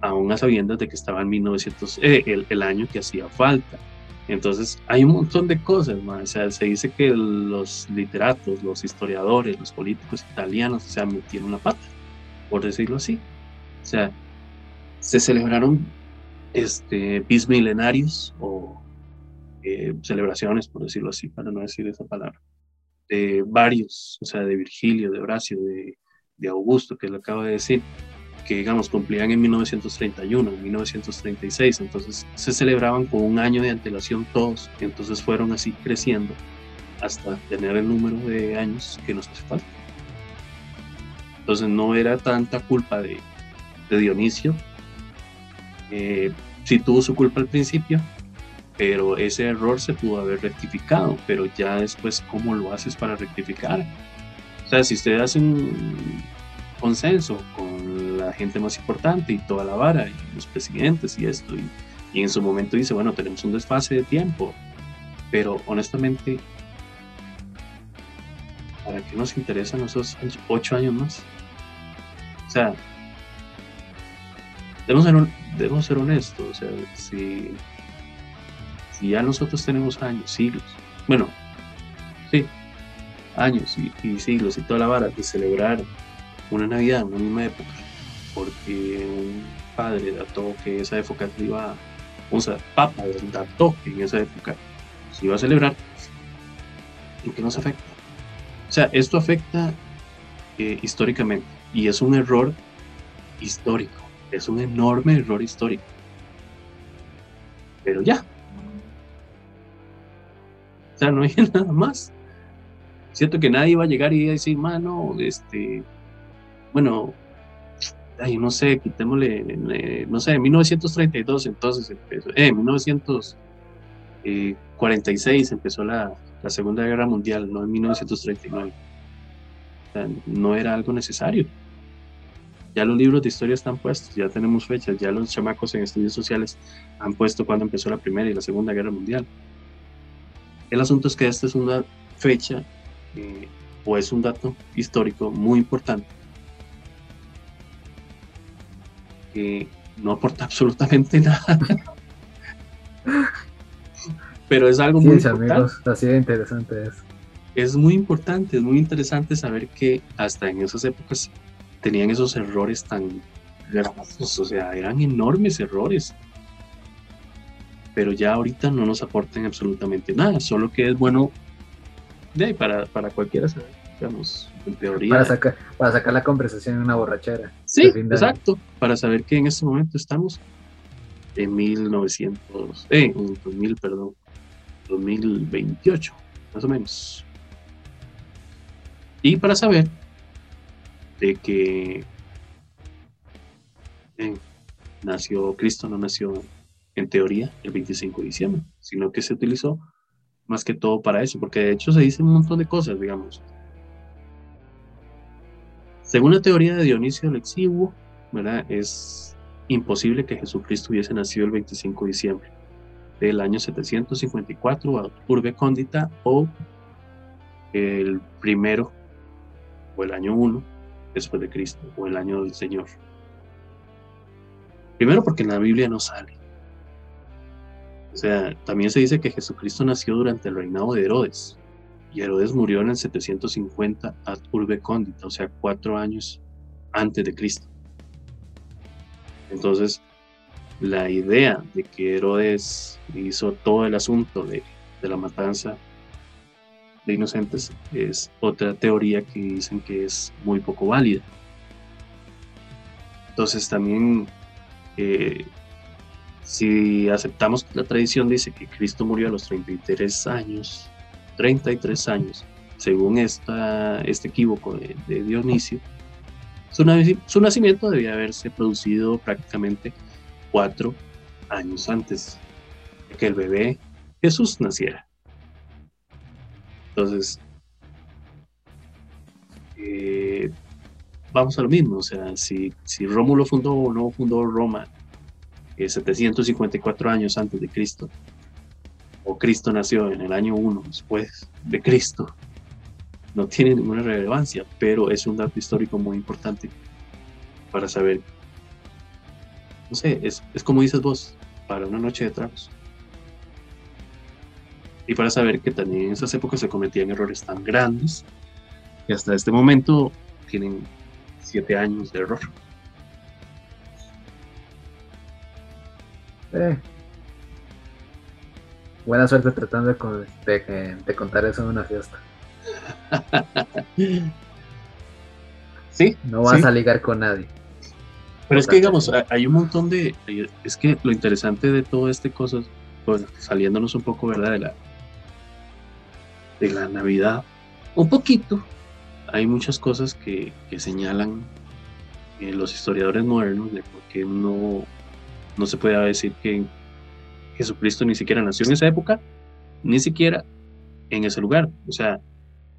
aún a sabiendas de que estaba en 1900, eh, el, el, año que hacía falta. Entonces, hay un montón de cosas, O sea, se dice que los literatos, los historiadores, los políticos italianos, se sea, metieron la pata, por decirlo así. O sea, se celebraron este, bismilenarios o eh, celebraciones, por decirlo así, para no decir esa palabra, de varios, o sea, de Virgilio, de Horacio, de, de Augusto, que lo acabo de decir, que digamos cumplían en 1931, en 1936, entonces se celebraban con un año de antelación todos, entonces fueron así creciendo hasta tener el número de años que nos hace falta. Entonces no era tanta culpa de, de Dionisio, eh, sí tuvo su culpa al principio, pero ese error se pudo haber rectificado, pero ya después, ¿cómo lo haces para rectificar? O sea, si usted hace un consenso con la gente más importante y toda la vara, y los presidentes y esto, y, en su momento dice, bueno, tenemos un desfase de tiempo, pero honestamente, ¿para qué nos interesan esos ocho años más? O sea, debemos ser, debemos ser honestos, o sea, si, si ya nosotros tenemos años, siglos, bueno, sí, años y, y siglos y toda la vara de celebrar una Navidad en una misma época, porque un padre dató que esa época se iba, o sea, Papa dató que en esa época se iba a celebrar, ¿en qué nos afecta? O sea, esto afecta eh, históricamente y es un error histórico, es un enorme error histórico. Pero ya. O sea, no hay nada más. Siento que nadie va a llegar y decir, mano, este, bueno, ay, no sé, quitémosle, no sé, 1932 entonces empezó, eh, 1946 empezó la, la, Segunda Guerra Mundial, no en 1939. O sea, no era algo necesario. Ya los libros de historia están puestos, ya tenemos fechas, ya los chamacos en estudios sociales han puesto cuando empezó la Primera y la Segunda Guerra Mundial. El asunto es que esta es una fecha eh, o es un dato histórico muy importante que no aporta absolutamente nada. Pero es algo muy importante. así de interesante es. Es muy importante, es muy interesante saber que hasta en esas épocas tenían esos errores tan graves, o sea, eran enormes errores. pero ya ahorita no nos aportan absolutamente nada, solo que es bueno de, para, para cualquiera saber, digamos, en teoría. Para sacar, para sacar la conversación en una borrachera. Sí, exacto, para saber que en este momento estamos en 1900, eh, en 2000, perdón, 2028, más o menos. Y para saber de que eh, nació Cristo, no nació en teoría el 25 de diciembre, sino que se utilizó más que todo para eso, porque de hecho se dice un montón de cosas, digamos. Según la teoría de Dionisio el Exiguo, ¿verdad? es imposible que Jesucristo hubiese nacido el 25 de diciembre del año 754 a Urbe Cóndita o el primero o el año 1 después de Cristo o el año del Señor. Primero porque en la Biblia no sale. O sea, también se dice que Jesucristo nació durante el reinado de Herodes. Y Herodes murió en el 750 a Urbe Condita, o sea, cuatro años antes de Cristo. Entonces, la idea de que Herodes hizo todo el asunto de, de la matanza de inocentes es otra teoría que dicen que es muy poco válida. Entonces también eh, si aceptamos que la tradición dice que Cristo murió a los 33 años, 33 años, según este equívoco de, Dionisio, su, nacimiento debía haberse producido prácticamente cuatro años antes de que el bebé Jesús naciera. Entonces, eh, vamos a lo mismo, o sea, si, si Rómulo fundó o no fundó Roma 754 años antes de Cristo, o Cristo nació en el año 1 después de Cristo, no tiene ninguna relevancia, pero es un dato histórico muy importante para saber, no sé, es, es como dices vos, para una noche de tragos. Y para saber que también en esas épocas se cometían errores tan grandes que hasta este momento tienen siete años de error. Eh. Buena suerte tratando de, contar eso en una fiesta. sí. No vas a ligar con nadie. Pero es que, digamos, hay un montón de. Es que lo interesante de todo este cosa, pues, saliéndonos un poco, ¿verdad? De la, de la Navidad, un poquito, hay muchas cosas que, señalan eh, los historiadores modernos de por qué no no se puede decir que Jesucristo ni siquiera nació en esa época, ni siquiera en ese lugar. O sea,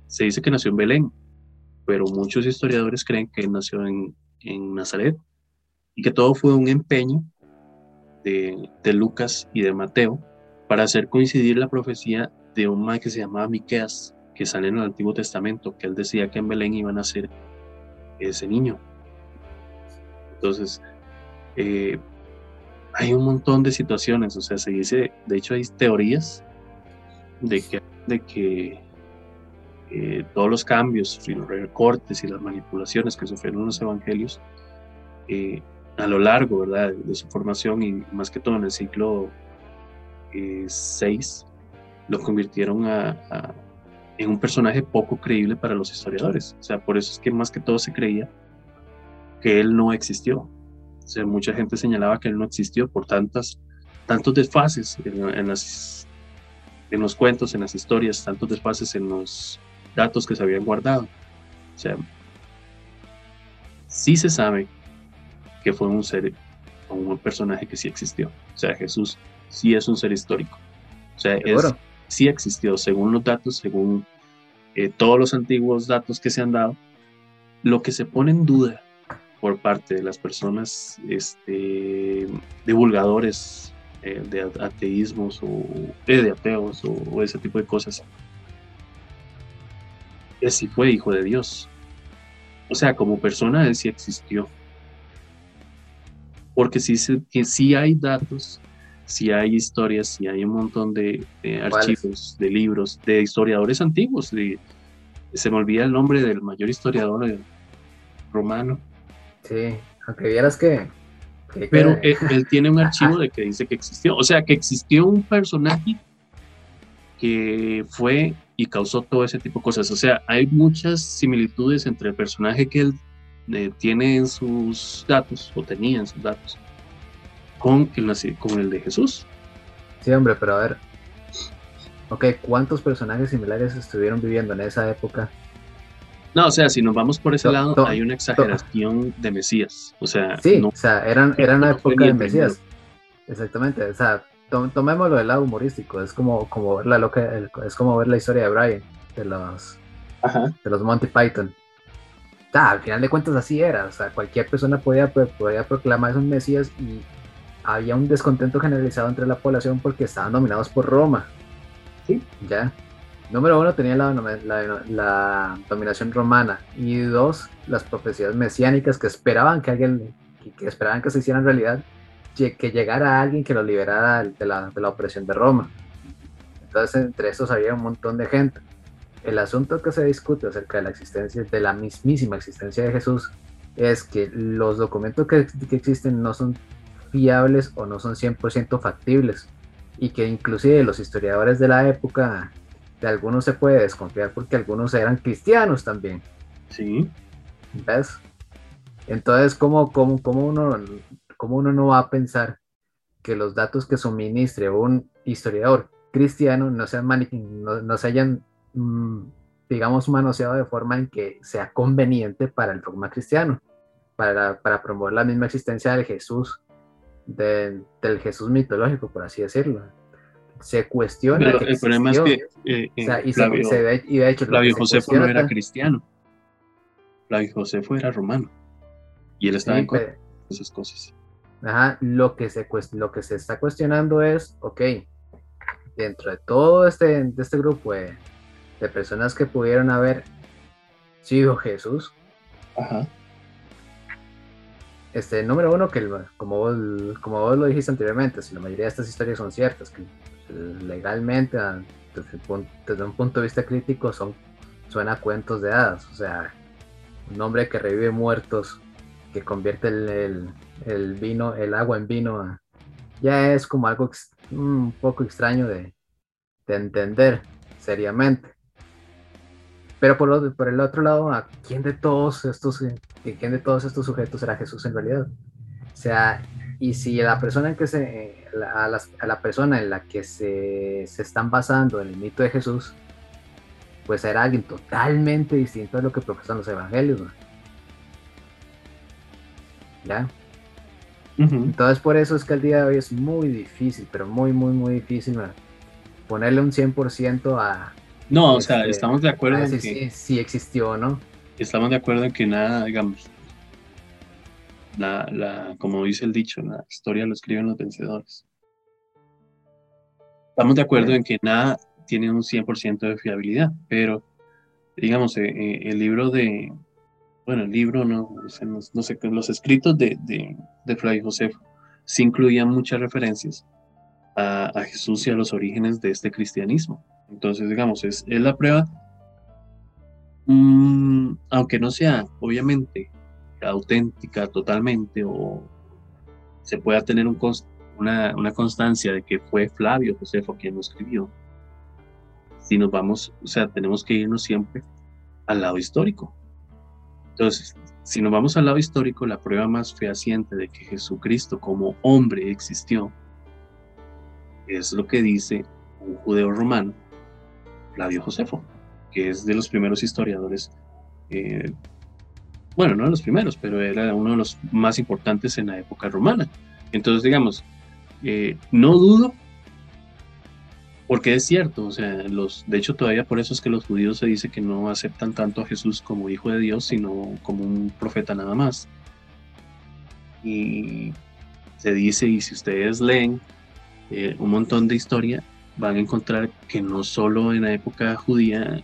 se dice que nació en Belén, pero muchos historiadores creen que nació en, Nazaret y que todo fue un empeño de, Lucas y de Mateo para hacer coincidir la profecía de un man que se llamaba Miqueas, que sale en el Antiguo Testamento, que él decía que en Belén iba a nacer ese niño. Entonces, eh, hay un montón de situaciones, o sea, se dice, de hecho hay teorías de que, de que eh, todos los cambios y los recortes y las manipulaciones que sufrieron los evangelios eh, a lo largo ¿verdad? de su formación y más que todo en el siglo VI, eh, lo convirtieron en un personaje poco creíble para los historiadores. O sea, por eso es que más que todo se creía que él no existió, mucha gente señalaba que él no existió por tantas, tantos desfases en, las, en los cuentos, en las historias, tantos desfases en los datos que se habían guardado. O sea, sí se sabe que fue un ser o un personaje que sí existió. O sea, Jesús sí es un ser histórico. O sea, sí existió, según los datos, según eh, todos los antiguos datos que se han dado. Lo que se pone en duda por parte de las personas este, divulgadores eh, de ateísmos o eh, de ateos o, ese tipo de cosas. Él sí fue hijo de Dios. O sea, como persona él sí existió. Porque sí, sí hay datos, sí hay historias, sí hay un montón de, archivos, de libros, de historiadores antiguos. se me olvida el nombre del mayor historiador romano, Sí, aunque vieras que Pero él, tiene un archivo de que dice que existió. O sea, que existió un personaje que fue y causó todo ese tipo de cosas. O sea, hay muchas similitudes entre el personaje que él eh, tiene en sus datos, o tenía en sus datos, con el, con el de Jesús. Sí, hombre, pero a ver. Ok, ¿cuántos personajes similares estuvieron viviendo en esa época? No, o sea, si nos vamos por ese lado, hay una exageración de Mesías. O sea, sí, o sea, eran, eran una época de Mesías. Exactamente, o sea, tomémoslo del lado humorístico, es como, como ver la loca, es como ver la historia de Brian, de los, de los Monty Python. al final de cuentas así era, o sea, cualquier persona podía, podía proclamar esos Mesías y había un descontento generalizado entre la población porque estaban dominados por Roma. Sí. Ya. Número uno, tenía la, dominación romana. Y dos, las profecías mesiánicas que esperaban que alguien, que, esperaban que se hicieran realidad, que llegara alguien que los liberara de la, de la opresión de Roma. Entonces, entre estos había un montón de gente. El asunto que se discute acerca de la existencia, de la mismísima existencia de Jesús, es que los documentos que, que existen no son fiables o no son 100% factibles y que inclusive los historiadores de la época de algunos se puede desconfiar porque algunos eran cristianos también. Sí. ¿Ves? Entonces, ¿cómo, cómo, cómo, uno, ¿cómo uno no va a pensar que los datos que suministre un historiador cristiano no, sean no, no se hayan, mm, digamos, manoseado de forma en que sea conveniente para el dogma cristiano, para, para promover la misma existencia de Jesús del Jesús mitológico, por así decirlo. Se cuestiona. Pero el problema es que. Eh, y, de hecho, Flavio Josefo no era cristiano. Flavio Josefo era romano. Y él estaba en contra de esas cosas. Ajá, lo que, se, lo que se está cuestionando es, ok, dentro de todo este, de este grupo de, de personas que pudieron haber sido Jesús, Ajá este, número uno, que como vos, como vos lo dijiste anteriormente, si la mayoría de estas historias son ciertas, que legalmente, desde, un punto de vista crítico, son, suena cuentos de hadas. O sea, un hombre que revive muertos, que convierte el, el, vino, el agua en vino, ya es como algo un poco extraño de, de entender seriamente. Pero por, por el otro lado, ¿a quién de todos estos quién de todos estos sujetos era Jesús en realidad. O sea, y si la persona en que se, a, la, persona en la que se, están basando en el mito de Jesús, pues era alguien totalmente distinto a lo que profesan los evangelios. ¿Ya? Entonces por eso es que el día de hoy es muy difícil, pero muy, muy, muy difícil ponerle un 100% a... No, o sea, este, estamos de acuerdo en que... Si, existió o no estamos de acuerdo en que nada, digamos, la, la, como dice el dicho, la historia lo escriben los vencedores. Estamos de acuerdo en que nada tiene un 100% de fiabilidad, pero digamos, eh, eh, el libro de, bueno, el libro, no, no, sé, los escritos de, de, de Flavio Josefo sí incluían muchas referencias a, a, Jesús y a los orígenes de este cristianismo. Entonces, digamos, es, es la prueba Mm, aunque no sea, obviamente, auténtica totalmente o se pueda tener un una, una, constancia de que fue Flavio Josefo quien lo escribió, si nos vamos, o sea, tenemos que irnos siempre al lado histórico. Entonces, si nos vamos al lado histórico, la prueba más fehaciente de que Jesucristo como hombre existió es lo que dice un judeo romano, Flavio Josefo que es de los primeros historiadores, eh, bueno, no de los primeros, pero era uno de los más importantes en la época romana. Entonces, digamos, eh, no dudo, porque es cierto, o sea, los, de hecho todavía por eso es que los judíos se dice que no aceptan tanto a Jesús como hijo de Dios, sino como un profeta nada más. Y se dice, y si ustedes leen eh, un montón de historia, van a encontrar que no solo en la época judía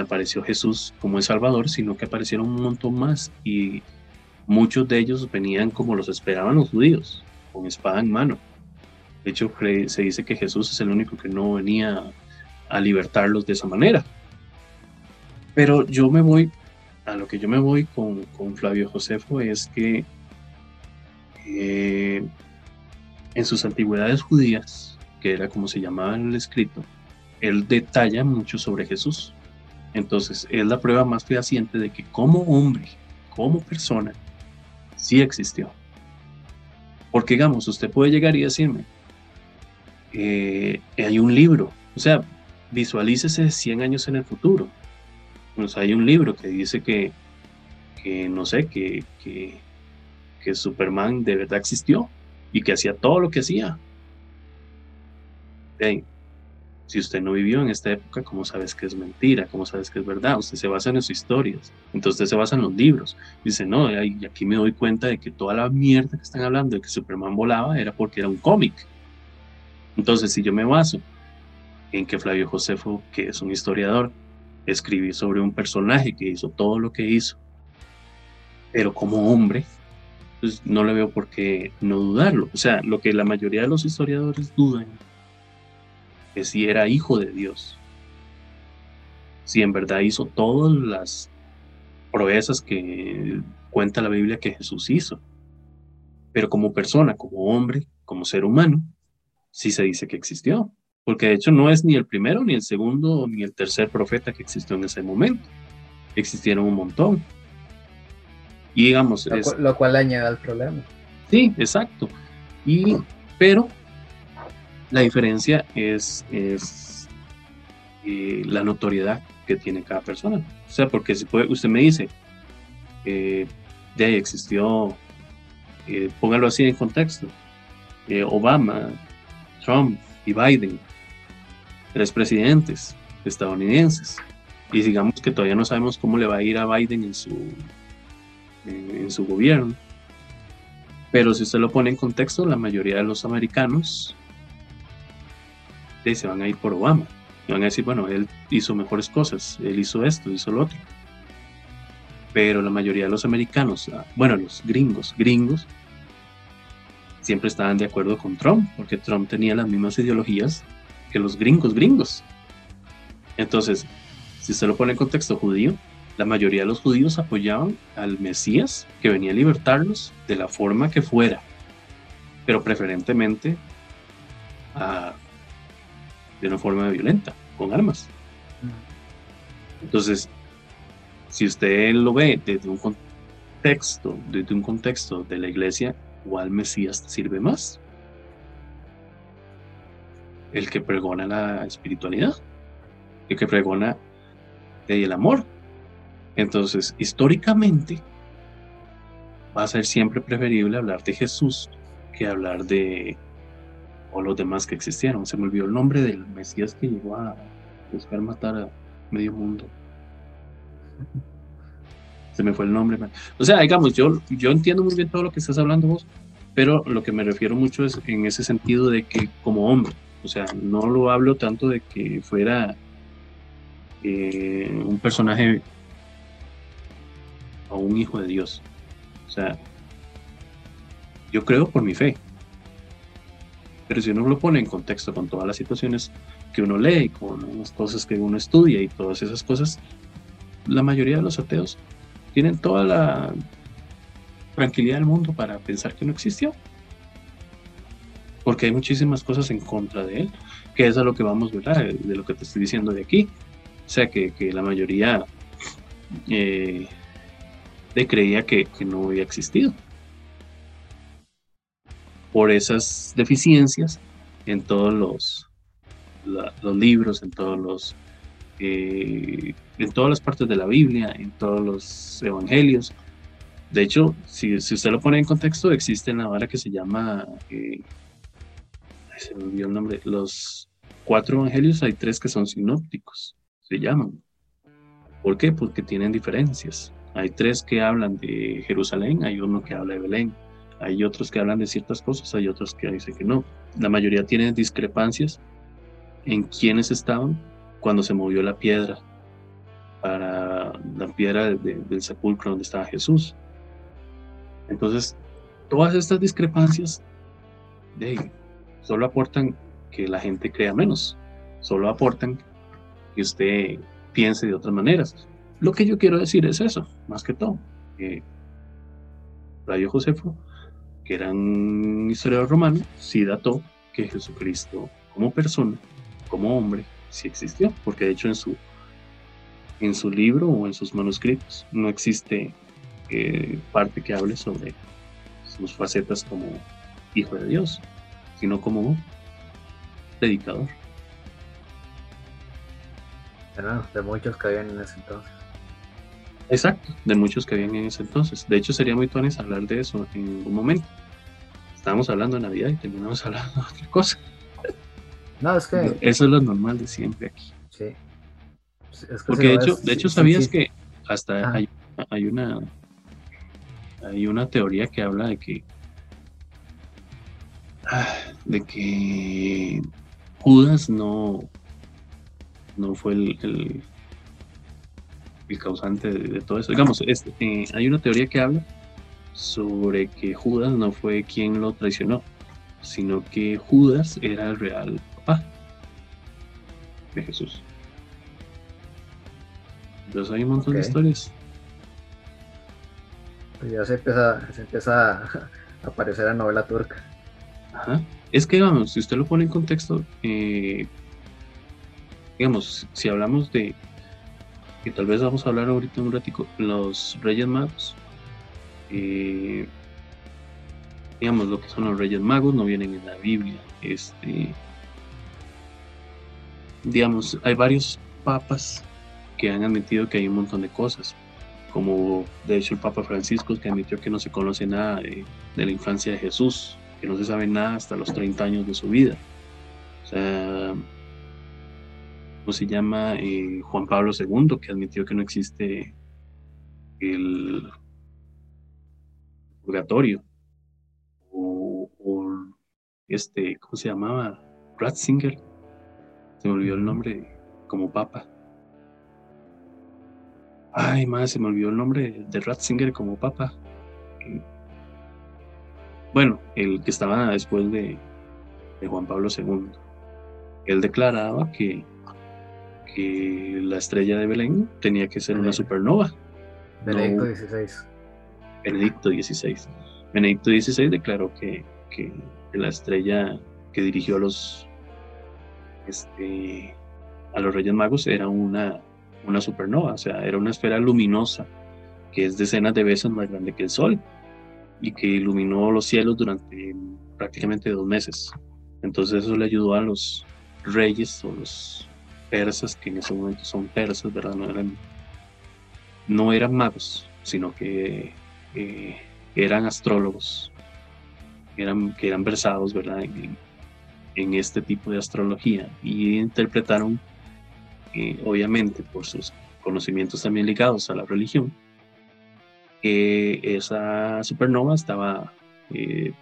apareció Jesús como el Salvador, sino que aparecieron un montón más y muchos de ellos venían como los esperaban los judíos, con espada en mano. De hecho, se dice que Jesús es el único que no venía a libertarlos de esa manera. Pero yo me voy, a lo que yo me voy con, con Flavio Josefo es que eh, en sus antigüedades judías, que era como se llamaba en el escrito, él detalla mucho sobre Jesús. Entonces, es la prueba más fehaciente de que como hombre, como persona, sí existió. Porque, digamos, usted puede llegar y decirme, eh, hay un libro, o sea, visualícese 100 años en el futuro. Pues hay un libro que dice que, que no sé, que, que, que Superman de verdad existió y que hacía todo lo que hacía. Si usted no vivió en esta época, ¿cómo sabes que es mentira? ¿Cómo sabes que es verdad? Usted se basa en sus historias. Entonces se basa en los libros. Dice, no, y aquí me doy cuenta de que toda la mierda que están hablando de que Superman volaba era porque era un cómic. Entonces, si yo me baso en que Flavio Josefo, que es un historiador, escribió sobre un personaje que hizo todo lo que hizo, pero como hombre, pues no le veo por qué no dudarlo. O sea, lo que la mayoría de los historiadores dudan que si era hijo de Dios, si en verdad hizo todas las proezas que cuenta la Biblia que Jesús hizo. Pero como persona, como hombre, como ser humano, sí se dice que existió. Porque de hecho no es ni el primero, ni el segundo, ni el tercer profeta que existió en ese momento. Existieron un montón. Y digamos... Lo, lo cual añade al problema. Sí, exacto. Y, pero la diferencia es, eh, la notoriedad que tiene cada persona. O sea, porque si puede, usted me dice, eh, existió, eh, póngalo así en contexto, Obama, Trump y Biden, tres presidentes estadounidenses. Y digamos que todavía no sabemos cómo le va a ir a Biden en su, en su gobierno. Pero si usted lo pone en contexto, la mayoría de los americanos se van a ir por Obama. Y van a decir, bueno, él hizo mejores cosas, él hizo esto, hizo lo otro. Pero la mayoría de los americanos, ah, bueno, los gringos, gringos, siempre estaban de acuerdo con Trump, porque Trump tenía las mismas ideologías que los gringos, gringos. Entonces, si se lo pone en contexto judío, la mayoría de los judíos apoyaban al Mesías que venía a libertarlos de la forma que fuera, pero preferentemente a de una forma violenta, con armas. Entonces, si usted lo ve desde un contexto, desde un contexto de la iglesia, ¿cuál Mesías sirve más? El que pregona la espiritualidad, el que pregona el amor. Entonces, históricamente, va a ser siempre preferible hablar de Jesús que hablar de o los demás que existieron. Se me olvidó el nombre del Mesías que llegó a buscar matar a medio mundo. Se me fue el nombre. O sea, digamos, yo, yo entiendo muy bien todo lo que estás hablando vos, pero lo que me refiero mucho es en ese sentido de que como hombre, o sea, no lo hablo tanto de que fuera eh, un personaje o un hijo de Dios. O sea, yo creo por mi fe, pero si uno lo pone en contexto con todas las situaciones que uno lee, con las cosas que uno estudia y todas esas cosas, la mayoría de los ateos tienen toda la tranquilidad del mundo para pensar que no existió. Porque hay muchísimas cosas en contra de él, que es a lo que vamos, ¿verdad? De lo que te estoy diciendo de aquí. O sea, que, la mayoría eh, creía que no había existido por esas deficiencias en todos los, libros, en todos los eh, en todas las partes de la Biblia, en todos los evangelios. De hecho, si, si usted lo pone en contexto, existe una vara que se llama, eh, se me olvidó el nombre, los cuatro evangelios, hay tres que son sinópticos, se llaman. ¿Por qué? Porque tienen diferencias. Hay tres que hablan de Jerusalén, hay uno que habla de Belén, hay otros que hablan de ciertas cosas, hay otros que dicen que no. La mayoría tienen discrepancias en quiénes estaban cuando se movió la piedra para la piedra del sepulcro donde estaba Jesús. Entonces, todas estas discrepancias de, solo aportan que la gente crea menos, solo aportan que usted piense de otras maneras. Lo que yo quiero decir es eso, más que todo. que Radio Josefo que era un historiador romano, sí dató que Jesucristo como persona, como hombre, sí existió, porque de hecho en su, en su libro o en sus manuscritos no existe eh, parte que hable sobre sus facetas como hijo de Dios, sino como predicador. de muchos que habían en ese entonces. Exacto, de muchos que habían en ese entonces. De hecho, sería muy tuanes hablar de eso en un momento. Estábamos hablando de Navidad y terminamos hablando de otra cosa. No, es que... Eso es lo normal de siempre aquí. Sí. Porque de hecho, de hecho sabías que hasta hay, hay, una hay una teoría que habla de que de que Judas no no fue el, el, causante de, todo eso. Digamos, este, eh, hay una teoría que habla sobre que Judas no fue quien lo traicionó, sino que Judas era el real papá de Jesús. Entonces hay un montón de historias. Pues ya se empieza, se empieza a aparecer la novela turca. Ajá. Es que, vamos, si usted lo pone en contexto, eh, digamos, si hablamos de, que tal vez vamos a hablar ahorita un ratico, los Reyes Magos, eh, digamos, lo que son los Reyes Magos no vienen en la Biblia. Este, digamos, hay varios papas que han admitido que hay un montón de cosas, como de hecho el Papa Francisco que admitió que no se conoce nada de, la infancia de Jesús, que no se sabe nada hasta los 30 años de su vida. O sea, ¿cómo se llama? Eh, Juan Pablo II, que admitió que no existe el purgatorio. O, este, ¿cómo se llamaba? Ratzinger. Se me olvidó el nombre como papa. Ay, más, se me olvidó el nombre de Ratzinger como papa. Bueno, el que estaba después de, Juan Pablo II. Él declaraba que, que la estrella de Belén tenía que ser una supernova. Benedicto XVI. Benedicto XVI. Benedicto XVI declaró que, que la estrella que dirigió a los este, a los Reyes Magos era una una supernova, o sea, era una esfera luminosa que es decenas de veces más grande que el Sol y que iluminó los cielos durante prácticamente dos meses. Entonces eso le ayudó a los reyes o los persas, que en ese momento son persas, ¿verdad? No eran, no eran magos, sino que eh, eran astrólogos, eran, que eran versados, ¿verdad? En, en este tipo de astrología y interpretaron obviamente por sus conocimientos también ligados a la religión, que esa supernova estaba eh,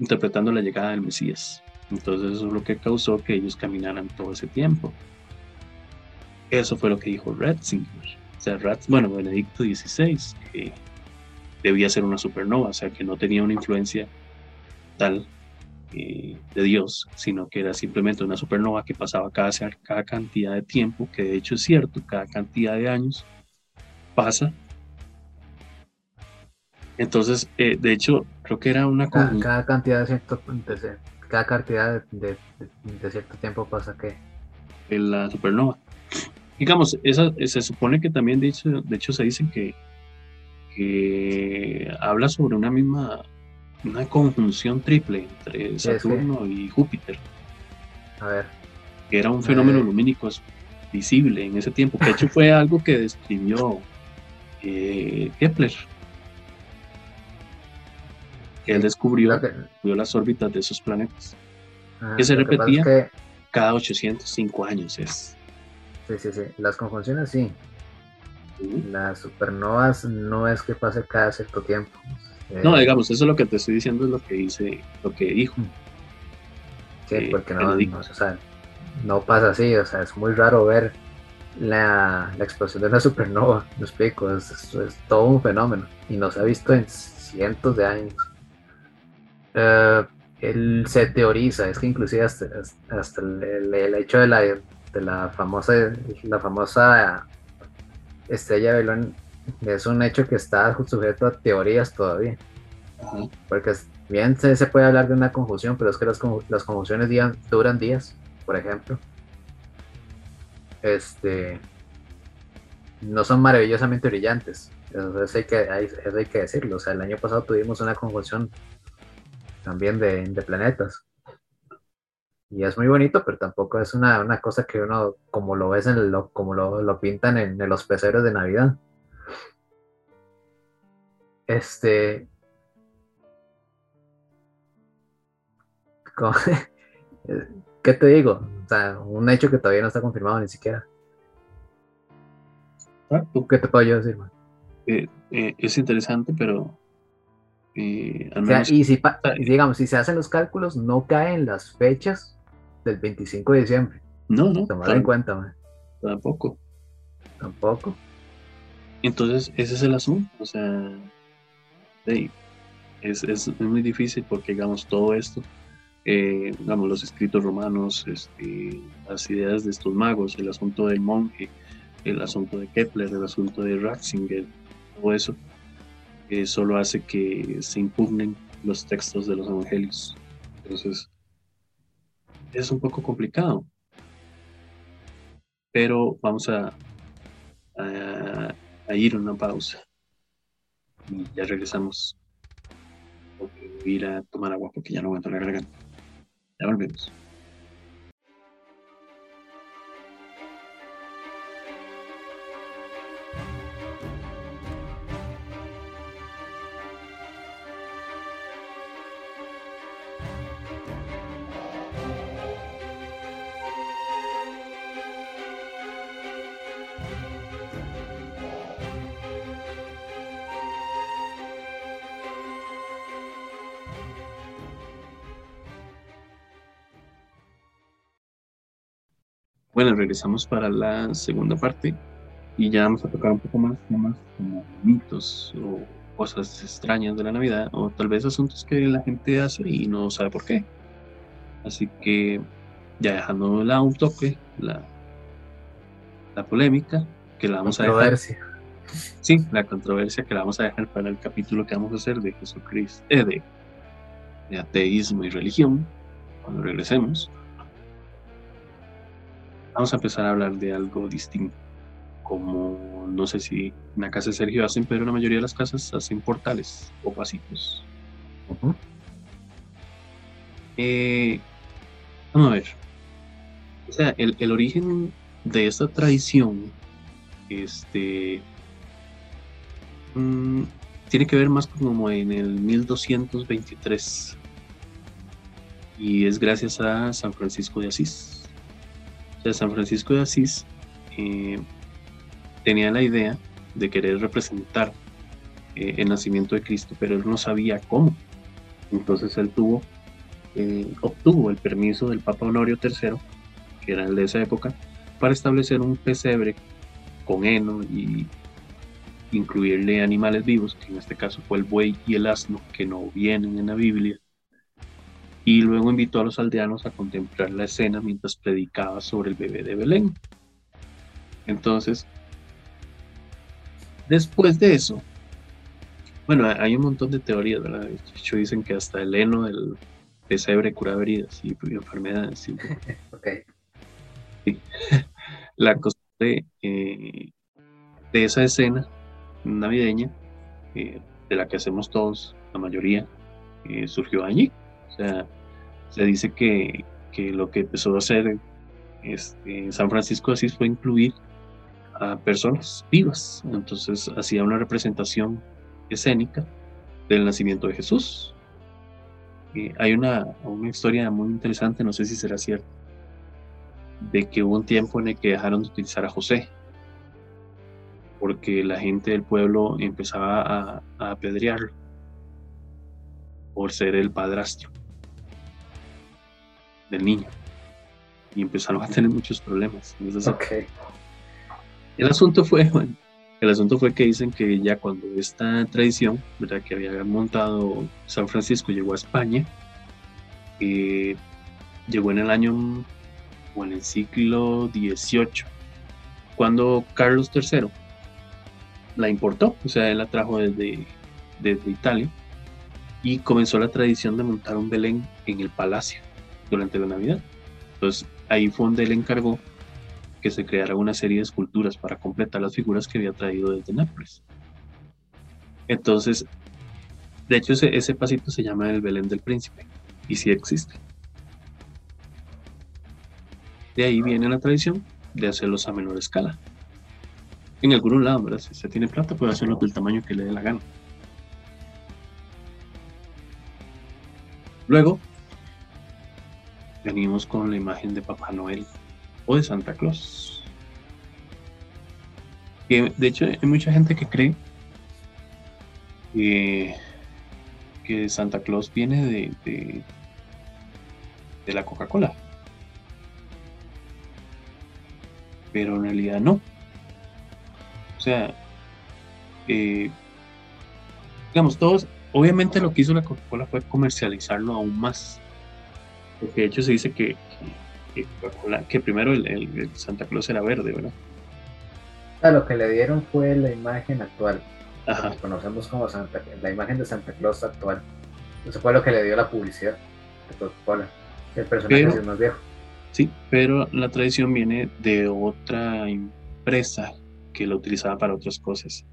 interpretando la llegada del Mesías. Entonces eso es lo que causó que ellos caminaran todo ese tiempo. Eso fue lo que dijo Ratzinger. O sea, bueno, Benedicto XVI, que debía ser una supernova, o sea, que no tenía una influencia tal eh, de Dios, sino que era simplemente una supernova que pasaba cada, cada cantidad de tiempo, que de hecho es cierto, cada cantidad de años pasa. Entonces, eh, de hecho, creo que era una... Cada, cada cantidad de cierto, cada cantidad de, cierto tiempo pasa que... La supernova. Digamos, esa, se supone que también, de hecho, de hecho se dice que, que habla sobre una misma una conjunción triple entre Saturno y Júpiter. A ver. Que era un fenómeno lumínico visible en ese tiempo. Que de hecho fue algo que describió eh, Kepler. Que él descubrió, las órbitas de esos planetas. Ah, que se repetía cada 805 años. Es. Sí, sí, sí. Las conjunciones sí. Las supernovas no es que pase cada cierto tiempo. No, digamos, eso es lo que te estoy diciendo, es lo que dice, lo que dijo. Sí, eh, porque no, no, pasa así, o sea, es muy raro ver la, explosión de una supernova, me explico, es, todo un fenómeno y no se ha visto en cientos de años. Eh, él se teoriza, es que inclusive hasta, el, hecho de la, de la famosa la famosa estrella de es un hecho que está sujeto a teorías todavía. Porque Bien, se, se puede hablar de una confusión, pero es que las, las confusiones duran días, por ejemplo. Este, no son maravillosamente brillantes. Eso hay que, eso hay que decirlo. O sea, el año pasado tuvimos una conjunción también de, de planetas. Y es muy bonito, pero tampoco es una, una cosa que uno, como lo ves en lo, como lo, lo pintan en, en, los peceros de Navidad. Este. ¿Qué te digo? O sea, un hecho que todavía no está confirmado ni siquiera. Ah, ¿Tú qué te puedo yo decir, man? Eh, eh, es interesante, pero eh, o sea, y si, digamos, si se hacen los cálculos, no caen las fechas del 25 de diciembre. No, no. Tomar en cuenta, man. Tampoco. Tampoco. Entonces, ese es el asunto. O sea, es, es, muy difícil porque, digamos, todo esto, eh, digamos, los escritos romanos, este, las ideas de estos magos, el asunto del monje, el asunto de Kepler, el asunto de Ratzinger, todo eso, eh, solo hace que se impugnen los textos de los evangelios. Entonces, es un poco complicado. Pero vamos a, ir a una pausa. Y ya regresamos. Voy ir a tomar agua porque ya no aguanto la garganta. Ya volvemos. Bueno, regresamos para la segunda parte y ya vamos a tocar un poco más temas como mitos o cosas extrañas de la Navidad o tal vez asuntos que la gente hace y no sabe por qué. Así que ya dejando de lado un toque la, la polémica que la vamos a dejar. Sí, la controversia que la vamos a dejar para el capítulo que vamos a hacer de Jesucristo, eh, de, de ateísmo y religión, cuando regresemos vamos a empezar a hablar de algo distinto. Como no sé si en la casa de Sergio hacen, pero la mayoría de las casas hacen portales o pasitos. Eh, vamos a ver. O sea, el, el, origen de esta tradición este, mm, tiene que ver más como en el 1223. Y es gracias a San Francisco de Asís San Francisco de Asís eh, tenía la idea de querer representar eh, el nacimiento de Cristo, pero él no sabía cómo. Entonces él tuvo, eh, obtuvo el permiso del Papa Honorio III, que era el de esa época, para establecer un pesebre con heno y incluirle animales vivos, que en este caso fue el buey y el asno, que no vienen en la Biblia, y luego invitó a los aldeanos a contemplar la escena mientras predicaba sobre el bebé de Belén. Entonces, después de eso, bueno, hay un montón de teorías, ¿verdad? De hecho, dicen que hasta el heno del pesebre curaba heridas y enfermedades. La cosa de, eh, de, esa escena navideña, eh, de la que hacemos todos, la mayoría, eh, surgió allí. O sea, se dice que, lo que empezó a hacer este, San Francisco de Asís fue incluir a personas vivas. Entonces hacía una representación escénica del nacimiento de Jesús. hay una, una historia muy interesante, no sé si será cierto, de que hubo un tiempo en el que dejaron de utilizar a José, porque la gente del pueblo empezaba a, a apedrearlo por ser el padrastro del niño. Y empezaron a tener muchos problemas. El asunto fue, el asunto fue que dicen que ya cuando esta tradición, ¿verdad? que había montado San Francisco, llegó a España, eh, llegó en el año o en el siglo XVIII, cuando Carlos III la importó, o sea, él la trajo desde, desde Italia y comenzó la tradición de montar un Belén en el palacio durante la Navidad. Entonces ahí fue donde él encargó que se creara una serie de esculturas para completar las figuras que había traído desde Nápoles. Entonces, de hecho ese, pasito se llama el Belén del Príncipe y sí existe. De ahí viene la tradición de hacerlos a menor escala. En algún lado. Si se tiene plata, puede hacerlo del tamaño que le dé la gana. Luego, venimos con la imagen de Papá Noel o de Santa Claus. De hecho, hay mucha gente que cree que, Santa Claus viene de, de, de la Coca-Cola. Pero en realidad no. O sea, eh, digamos, todos, obviamente lo que hizo la Coca-Cola fue comercializarlo aún más. Porque de hecho se dice que, que, primero el, Santa Claus era verde, ¿verdad? Ah, lo que le dieron fue la imagen actual. Ajá. conocemos como Santa, la imagen de Santa Claus actual. Eso fue lo que le dio la publicidad de Coca-Cola. El personaje es más viejo. Sí, pero la tradición viene de otra empresa que lo utilizaba para otras cosas.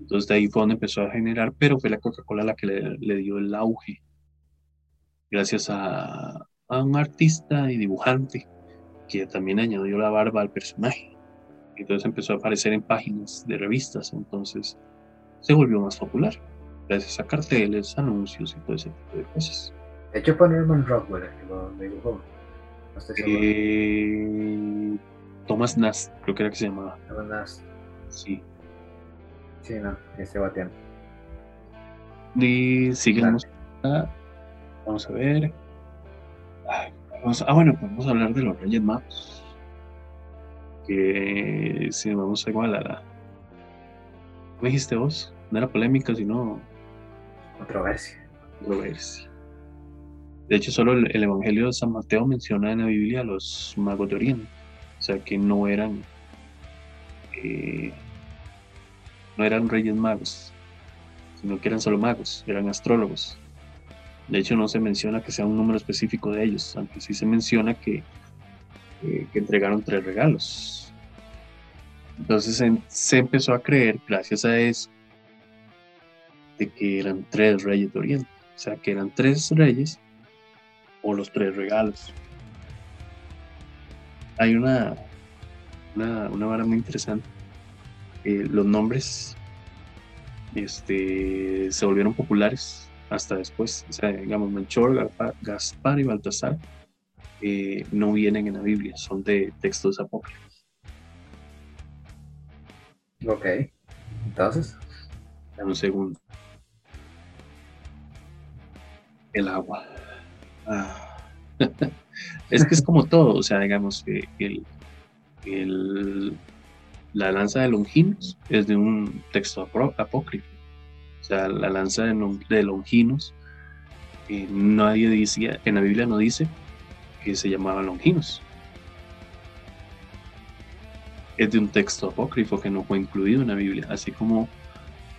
Entonces de ahí fue donde empezó a generar, pero fue la Coca-Cola la que le, dio el auge. Gracias a, a, un artista y dibujante que también añadió la barba al personaje. Entonces empezó a aparecer en páginas de revistas, entonces se volvió más popular. Gracias a carteles, anuncios y todo ese tipo de cosas. De hecho fue Norman Rockwell el que lo dibujó. Eh, Thomas Nast, creo que era que se llamaba. Thomas Nast. Sí. Sí, no, ese bateando. Y seguimos. Vamos a ver. Ah, bueno, podemos hablar de los Reyes Magos. Que si vamos a igual a la. ¿Cómo dijiste vos? No era polémica, sino. Controversia. Controversia. De hecho, solo el, Evangelio de San Mateo menciona en la Biblia a los magos de Oriente, o sea que no eran eh, no eran reyes magos, sino que eran solo magos, eran astrólogos. De hecho, no se menciona que sea un número específico de ellos, aunque sí se menciona que, eh, entregaron tres regalos. Entonces se empezó a creer, gracias a eso, de que eran tres reyes de Oriente, o sea que eran tres reyes o los tres regalos. Hay una, una, una vara muy interesante. Los nombres este, se volvieron populares hasta después. O sea, digamos, Melchor, Gaspar y Baltasar eh, no vienen en la Biblia, son de textos apócrifos. Ok, entonces. un segundo. El agua. Ah. es que es como todo, o sea, digamos que el, la lanza de Longinos es de un texto apócrifo. O sea, la lanza de, Longinos, eh, nadie decía, en la Biblia no dice que se llamaba Longinos. Es de un texto apócrifo que no fue incluido en la Biblia, así como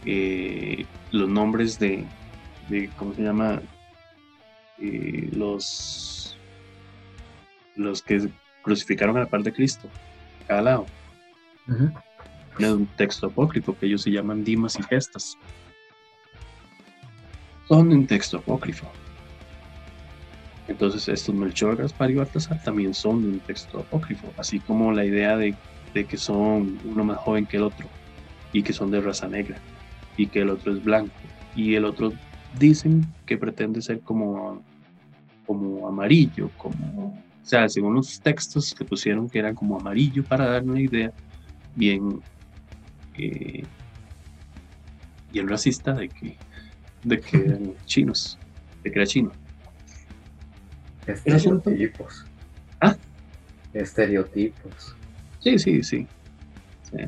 eh, los nombres de, de, ¿cómo se llama? los, los que crucificaron a la par de Cristo, cada lado. Es un texto apócrifo que ellos se llaman Dimas y Gestas. Son un texto apócrifo. Entonces estos Melchor, Gaspar y Baltasar también son de un texto apócrifo, así como la idea de, de, que son uno más joven que el otro y que son de raza negra y que el otro es blanco y el otro dicen que pretende ser como como amarillo, como, o sea, según los textos que pusieron que era como amarillo para dar una idea bien, eh, bien racista de que, de que eran chinos, de que era chino. Estereotipos. ¿Ah? Estereotipos. Sí, sí, sí.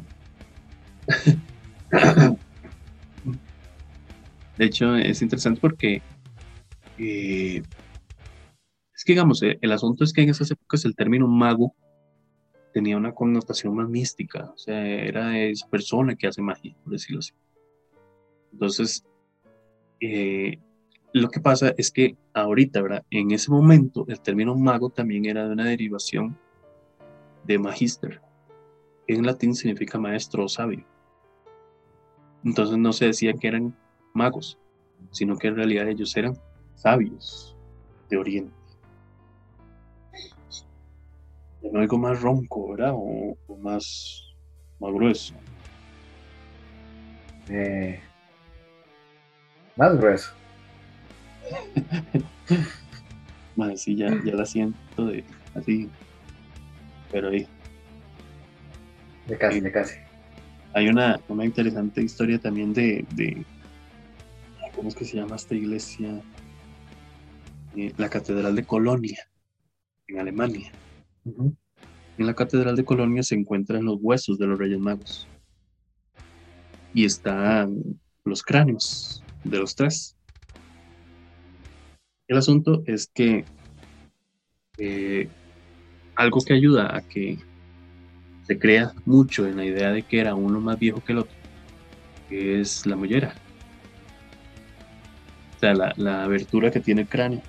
De hecho, es interesante porque eh, que digamos, eh, el asunto es que en esas épocas el término mago tenía una connotación más mística, o sea, era esa persona que hace magia, por decirlo así. Entonces, eh, lo que pasa es que ahorita, ¿verdad? En ese momento, el término mago también era de una derivación de magister. En latín significa maestro o sabio. Entonces no se decía que eran magos, sino que en realidad ellos eran sabios de Oriente. no algo más ronco, ¿verdad? O, más, más grueso. Eh, más grueso. Más sí, ya, ya la siento de así. Pero ahí. De casi, de casi. Hay una, una interesante historia también de, de. ¿Cómo es que se llama esta iglesia? Eh, la Catedral de Colonia, en Alemania. En la Catedral de Colonia se encuentran los huesos de los Reyes Magos. Y están los cráneos de los tres. El asunto es que eh, algo que ayuda a que se crea mucho en la idea de que era uno más viejo que el otro, es la mollera. O sea, la, abertura que tiene el cráneo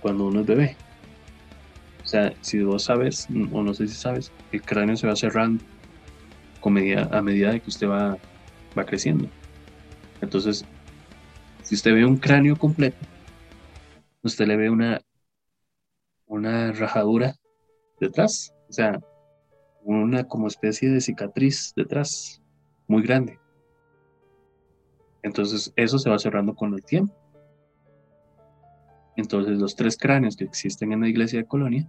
cuando uno es bebé. O sea, si vos sabes, o no sé si sabes, el cráneo se va cerrando a medida de que usted va, va creciendo. Entonces, si usted ve un cráneo completo, usted le ve una, una rajadura detrás, o sea, una como especie de cicatriz detrás, muy grande. Entonces eso se va cerrando con el tiempo. Entonces los tres cráneos que existen en la iglesia de Colonia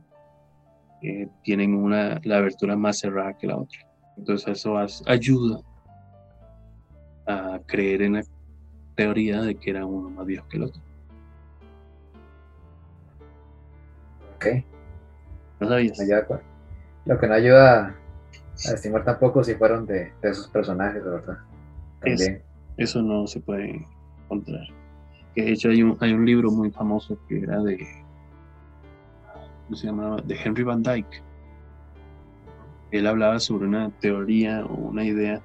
eh, tienen una, la abertura más cerrada que la otra. Entonces eso ayuda a creer en la teoría de que era uno más viejo que el otro. Ok. No sabías. Lo que no ayuda a estimar tampoco si fueron de, esos personajes, ¿verdad? También. eso no se puede encontrar. De hecho hay un, hay un libro muy famoso que era de. ¿Cómo se llamaba? De Henry Van Dyke. Él hablaba sobre una teoría o una idea.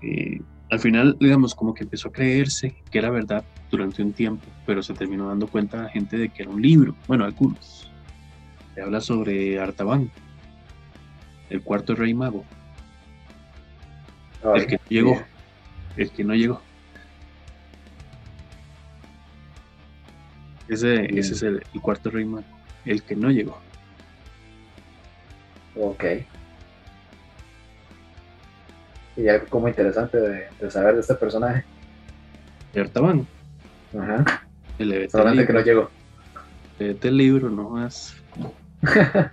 que al final, digamos, como que empezó a creerse que era verdad durante un tiempo, pero se terminó dando cuenta la gente de que era un libro. Bueno, algunos. Se habla sobre Artaban, el cuarto rey mago. el que no llegó. El que no llegó. Ese, ese es el, cuarto rey mago. El que no llegó. Ok. Y algo como interesante de, saber de este personaje. De Artaban. Ajá. Solamente que no llegó. Este libro, no más.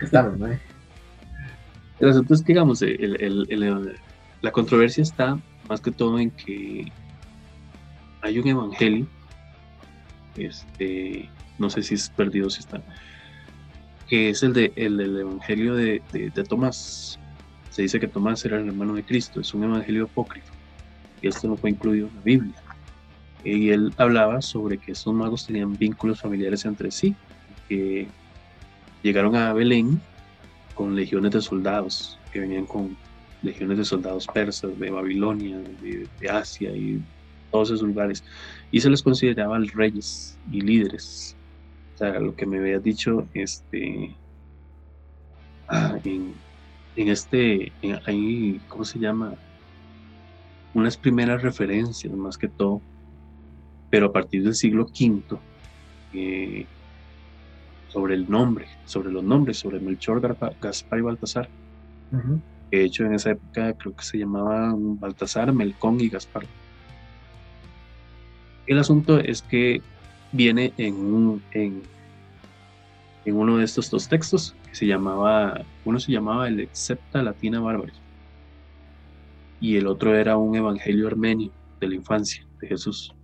Estamos, ¿no? El asunto es que, digamos, la controversia está más que todo en que hay un evangelio, este, no sé si es perdido, si está, que es el, de, el, evangelio de, Tomás. Se dice que Tomás era el hermano de Cristo, es un evangelio apócrifo, y esto no fue incluido en la Biblia. Y él hablaba sobre que estos magos tenían vínculos familiares entre sí, que llegaron a Belén con legiones de soldados, que venían con legiones de soldados persas de Babilonia, de, Asia y todos esos lugares, y se les consideraba reyes y líderes. O sea, lo que me había dicho, este, ah, en, este, ahí, ¿cómo se llama? Unas primeras referencias, más que todo, pero a partir del siglo V, eh, sobre el nombre, sobre los nombres, sobre Melchor, Gaspar y Baltasar. De hecho, en esa época creo que se llamaban Baltasar, Melcón y Gaspar. El asunto es que viene en, un, en, uno de estos dos textos que se llamaba, uno se llamaba el Excepta Latina Bárbara y el otro era un evangelio armenio de la infancia de Jesús.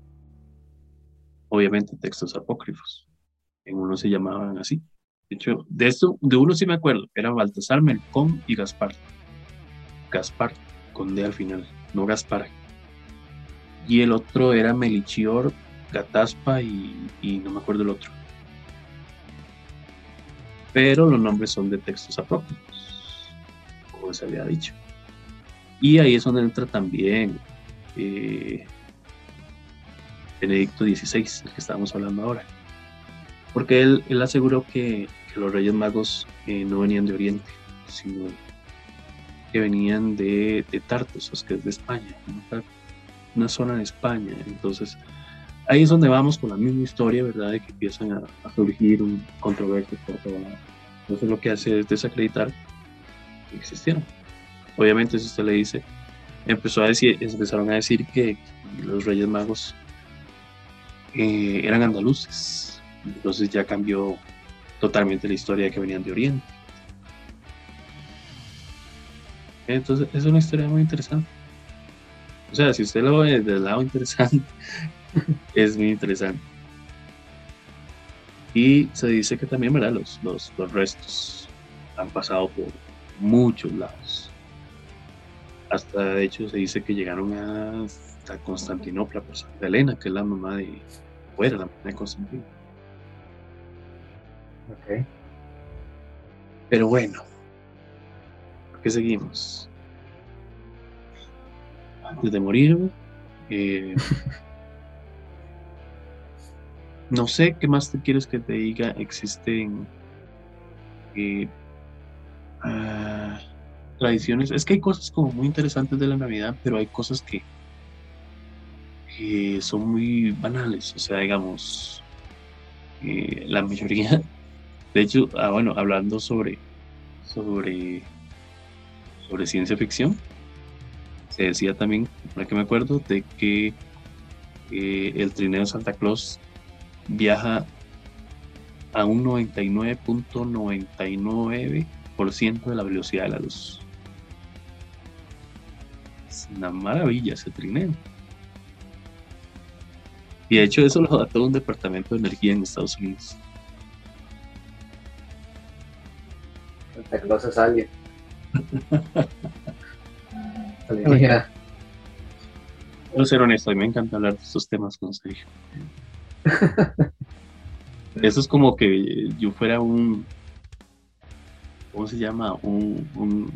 Obviamente textos apócrifos en uno se llamaban así. De hecho, de esto, de uno sí me acuerdo, era Baltasar, Melcón y Gaspar. Gaspar, con D al final, no Gaspar. Y el otro era Melichior, Gataspa y, no me acuerdo el otro. Pero los nombres son de textos apócrifos, como se había dicho. Y ahí es donde entra también eh, Benedicto XVI, el que estábamos hablando ahora. Porque él, él aseguró que, los Reyes Magos eh, no venían de Oriente, sino que venían de, de Tartessos, que es de España, una zona en España. Entonces, ahí es donde vamos con la misma historia, ¿verdad? De que empiezan a, surgir un controversias por todo lado. Entonces, lo que hace es desacreditar que existieron. Obviamente, si usted le dice, empezó a decir, empezaron a decir que los Reyes Magos eh, eran andaluces. Entonces ya cambió totalmente la historia de que venían de Oriente. Entonces es una historia muy interesante. O sea, si usted lo ve desde lado interesante, es muy interesante. Y se dice que también, ¿verdad? Los, los, los restos han pasado por muchos lados. Hasta de hecho se dice que llegaron hasta Constantinopla por Santa Elena, que es la mamá de fuera, la mamá de Constantino. Ok. Pero bueno, ¿qué seguimos? Antes de morir, eh, no sé qué más te quieres que te diga. Existen eh, ah, tradiciones. Es que hay cosas como muy interesantes de la Navidad, pero hay cosas que, son muy banales. O sea, digamos, eh, la mayoría. De hecho, ah, bueno, hablando sobre, sobre, sobre ciencia ficción, se decía también, para que me acuerdo, de que eh, el trineo Santa Claus viaja a un 99.99% de la velocidad de la luz una maravilla ese trineo. Y de hecho eso lo da todo un departamento de energía en Estados Unidos. Santa Claus es alguien. Quiero ser honesto, a mí me encanta hablar de estos temas con Sergio. Eso es como que yo fuera un, ¿cómo se llama? Un, un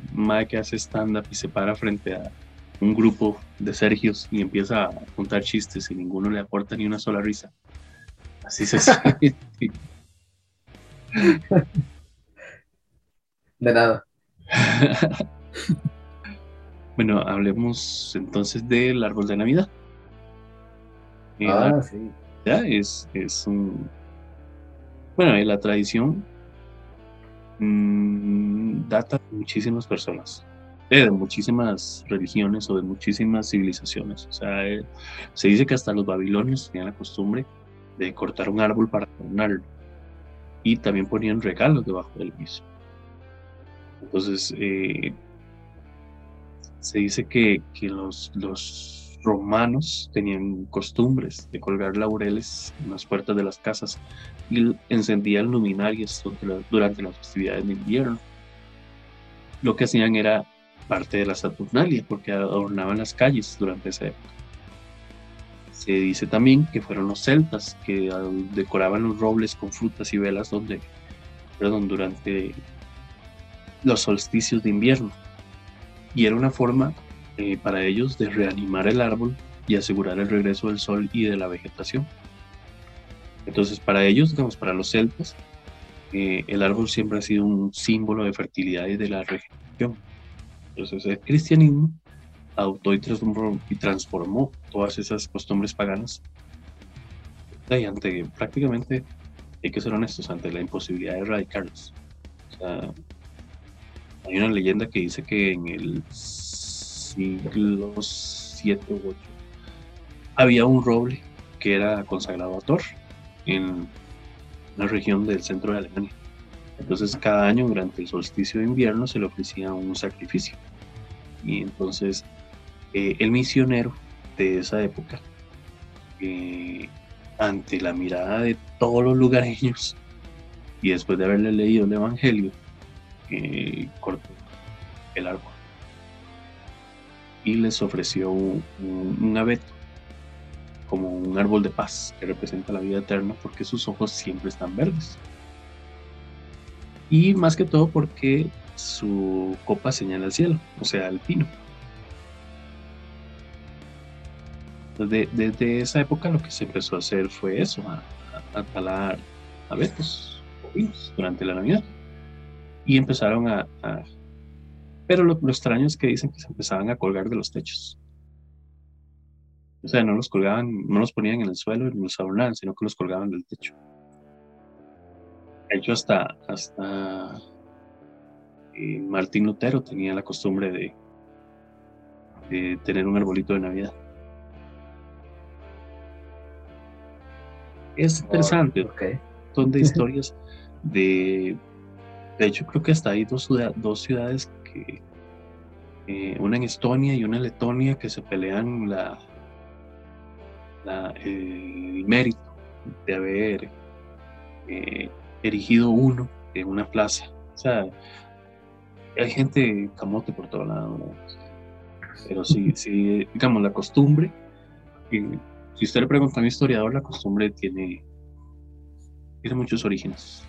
que hace stand-up y se para frente a un grupo de Sergios y empieza a contar chistes y ninguno le aporta ni una sola risa. Así se siente. De nada. bueno, hablemos entonces del árbol de Navidad. Ah, sí. Es, es un. Bueno, la tradición mm, data de muchísimas personas de muchísimas religiones o de muchísimas civilizaciones. O sea, eh, se dice que hasta los babilonios tenían la costumbre de cortar un árbol para adornarlo y también ponían regalos debajo del mismo. Entonces, eh, se dice que, que los, romanos tenían costumbres de colgar laureles en las puertas de las casas y encendían luminarias durante las festividades de invierno. Lo que hacían era parte de la Saturnalia, porque adornaban las calles durante esa época. Se dice también que fueron los celtas que decoraban los robles con frutas y velas donde, perdón, durante los solsticios de invierno. Y era una forma eh, para ellos de reanimar el árbol y asegurar el regreso del sol y de la vegetación. Entonces, para ellos, digamos, para los celtas, eh, el árbol siempre ha sido un símbolo de fertilidad y de la regeneración. Entonces el cristianismo adoptó y transformó, todas esas costumbres paganas. Y ante prácticamente, hay que ser honestos, ante la imposibilidad de erradicarlos. hay una leyenda que dice que en el siglo 7 u 8 había un roble que era consagrado a Thor en una región del centro de Alemania. Entonces cada año durante el solsticio de invierno se le ofrecía un sacrificio. Y entonces eh, el misionero de esa época, eh, ante la mirada de todos los lugareños, y después de haberle leído el Evangelio, eh, cortó el árbol y les ofreció un, un abeto como un árbol de paz que representa la vida eterna porque sus ojos siempre están verdes y más que todo porque su copa señala al cielo, o sea, al pino. Desde, desde, esa época lo que se empezó a hacer fue eso, a, a, talar abetos, ovinos durante la Navidad. Y empezaron a... pero lo, lo, extraño es que dicen que se empezaban a colgar de los techos. O sea, no los colgaban, no los ponían en el suelo y los adornaban, sino que los colgaban del techo. De hecho, hasta, hasta eh, Martín Lutero tenía la costumbre de, de tener un arbolito de Navidad. Es interesante. okay. Son de historias de. De hecho, creo que hasta hay dos, dos ciudades Eh, una en Estonia y una en Letonia que se pelean la, el mérito de haber eh, erigido uno en una plaza. O sea, hay gente camote por todo lado. Pero sí, sí, digamos, la costumbre. si usted le pregunta a un historiador, la costumbre tiene, tiene muchos orígenes.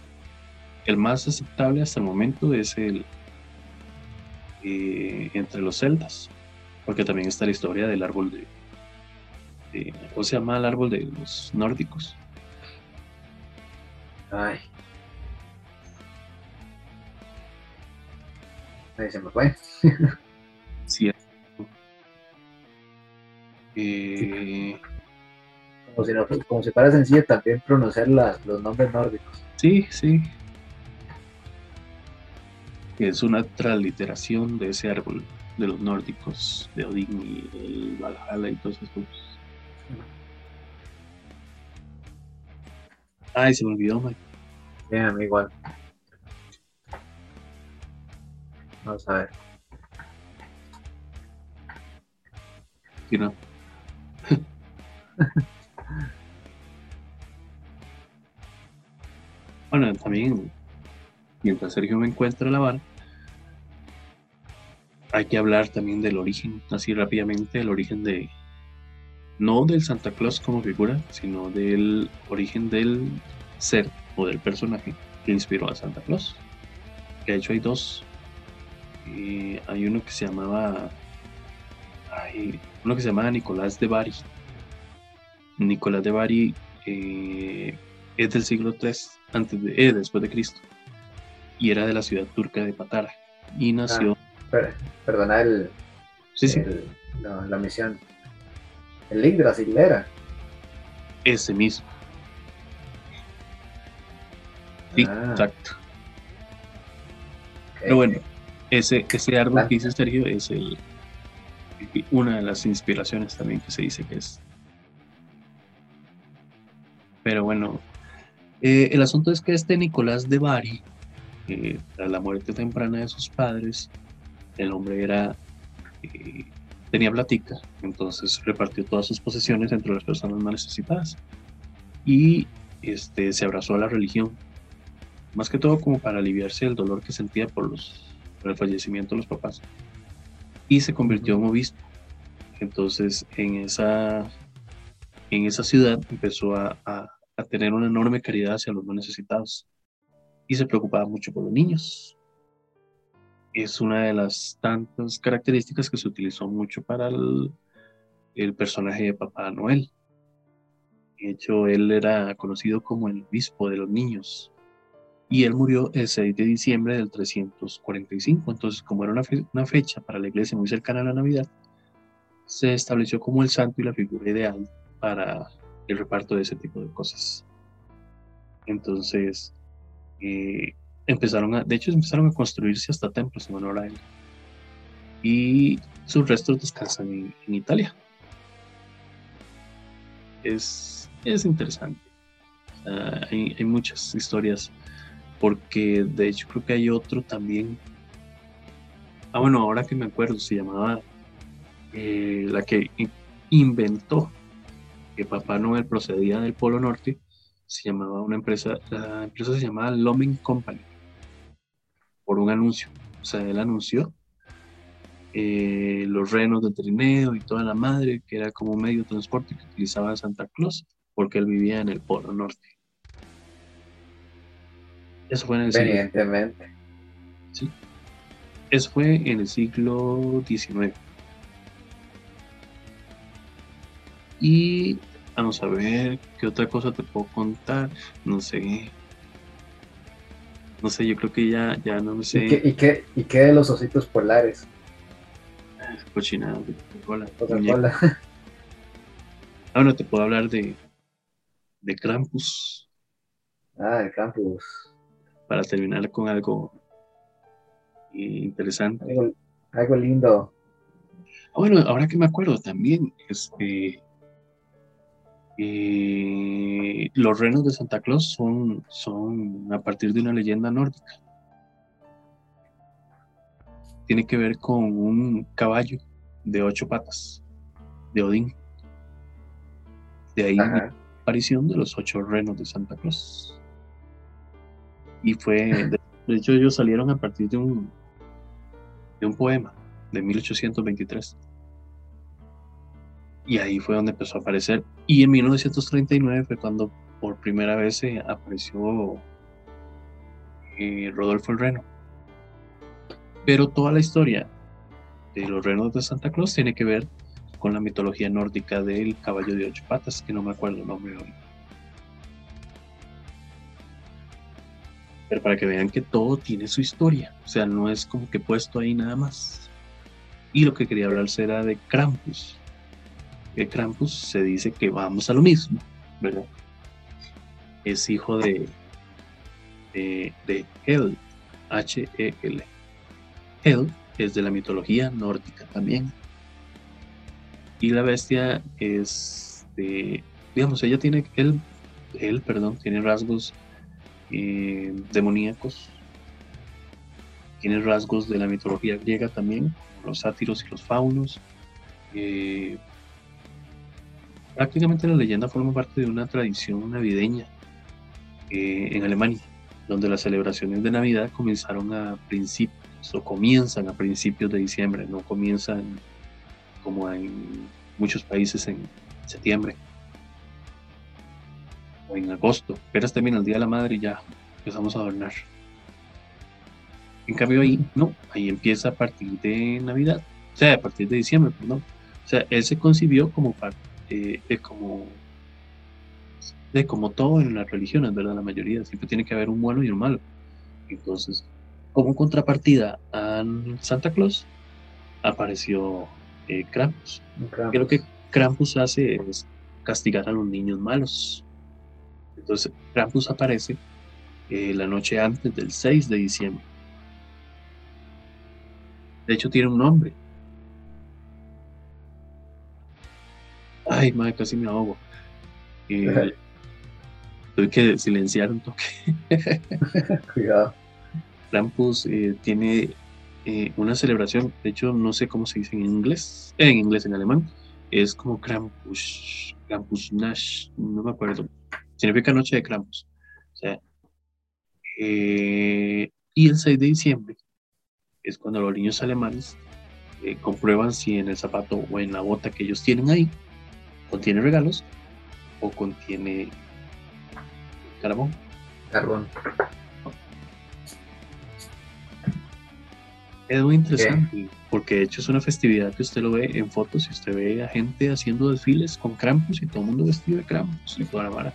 El más aceptable hasta el momento es el eh, entre los celtas, porque también está la historia del árbol de, de ¿cómo se llama el árbol de los nórdicos? Ay, Ahí se me fue. sí. Eh, como, si no, como si fuera sencillo también pronunciar las, los nombres nórdicos. Sí, sí. Es una transliteración de ese árbol de los nórdicos, de Odín y el Valhalla y todos esos. Ay, se me olvidó, Mike. Bien, mí igual. Vamos a ver. Sí, no. bueno, también, mientras Sergio me encuentra la vara, hay que hablar también del origen, así rápidamente, el origen de, no del Santa Claus como figura, sino del origen del ser o del personaje que inspiró a Santa Claus. De hecho hay dos hay uno que se llamaba hay uno que se llamaba Nicolás de Bari. Nicolás de Bari eh, es del siglo III antes de, eh, después de Cristo y era de la ciudad turca de Patara y nació. Ah, perdona el, sí, sí. la, misión. El Yggdrasil Hilera Ese mismo. Sí, ah. exacto. Pero bueno, ese, ese árbol que dice Sergio es el, una de las inspiraciones también que se dice que es. Pero bueno, eh, el asunto es que este Nicolás de Bari, eh, tras la muerte temprana de sus padres, el hombre era eh, tenía platica, entonces repartió todas sus posesiones entre las personas más necesitadas y este, se abrazó a la religión, más que todo como para aliviarse del dolor que sentía por los por el fallecimiento de los papás, y se convirtió en obispo. Entonces, en esa, en esa ciudad empezó a, a, tener una enorme caridad hacia los más necesitados y se preocupaba mucho por los niños. Es una de las tantas características que se utilizó mucho para el, personaje de Papá Noel. De hecho, él era conocido como el obispo de los niños y él murió el 6 de diciembre del 345. Entonces, como era una, fecha para la iglesia muy cercana a la Navidad, se estableció como el santo y la figura ideal para el reparto de ese tipo de cosas. Entonces, eh, empezaron a, de hecho, empezaron a construirse hasta templos en honor a él. Y sus restos descansan en, Italia. Es, es interesante. hay, hay muchas historias porque de hecho creo que hay otro también. Ah, bueno, ahora que me acuerdo, se llamaba eh, la que inventó que Papá Noel procedía del Polo Norte, se llamaba una empresa, la empresa se llamaba Lomen Company, por un anuncio. O sea, él anunció eh, los renos del trineo y toda la madre, que era como un medio de transporte que utilizaba Santa Claus, porque él vivía en el Polo Norte. Eso fue en el siglo. Sí. Eso fue en el siglo XIX. Y vamos a ver qué otra cosa te puedo contar. No sé. No sé, yo creo que ya, ya no sé. ¿Y qué, y qué, y qué de los ositos polares? Cochinado, Coca-Cola. Coca-Cola. Ah, bueno, te puedo hablar de, de Krampus. Ah, el Krampus. Para terminar con algo interesante. Algo, algo lindo. Ah, bueno, ahora que me acuerdo también, este, eh, los renos de Santa Claus son, son a partir de una leyenda nórdica. Tiene que ver con un caballo de ocho patas, de Odín. De ahí la aparición de los ocho renos de Santa Claus. Y fue, de, hecho ellos salieron a partir de un, de un poema de 1823. Y ahí fue donde empezó a aparecer. Y en 1939 fue cuando por primera vez apareció eh, Rodolfo el Reno. Pero toda la historia de los renos de Santa Claus tiene que ver con la mitología nórdica del caballo de ocho patas, que no me acuerdo el nombre. Pero para que vean que todo tiene su historia, o sea, no es como que puesto ahí nada más. Y lo que quería hablar era de Krampus. Krampus se dice que vamos a lo mismo, ¿verdad? Es hijo de, de, de Hel, H-E-L. Hel es de la mitología nórdica también. Y la bestia es de, digamos, ella tiene, él, él perdón, tiene rasgos eh, demoníacos, tiene rasgos de la mitología griega también, los sátiros y los faunos. Eh, prácticamente la leyenda forma parte de una tradición navideña eh, en Alemania, donde las celebraciones de Navidad comenzaron a principios o comienzan a principios de diciembre, no comienzan como en muchos países en septiembre o en agosto. Esperas termina el Día de la Madre y ya empezamos a adornar. En cambio ahí, no, ahí empieza a partir de Navidad, o sea, a partir de diciembre, perdón. O sea, él se concibió como parte, eh, como, de como todo en las religiones, ¿verdad? La mayoría, siempre tiene que haber un bueno y un malo. Entonces, como contrapartida a Santa Claus, apareció eh, Krampus. Krampus. lo que Krampus hace es castigar a los niños malos. Entonces, Krampus aparece eh, la noche antes del 6 de diciembre. De hecho, tiene un nombre. Ay, madre, casi me ahogo. Eh, tuve que silenciar un toque. Cuidado. Krampus eh, tiene eh, una celebración, de hecho, no sé cómo se dice en inglés, en inglés, en alemán, es como Krampus, Krampus Nash, no me acuerdo. Significa noche de Krampus. O sea, y el 6 de diciembre es cuando los niños alemanes eh, comprueban si en el zapato o en la bota que ellos tienen ahí contiene regalos o contiene carbón. Carbón. Es muy interesante, porque de hecho es una festividad que usted lo ve en fotos y usted ve a gente haciendo desfiles con Krampus y todo el mundo vestido de Krampus y toda la vara.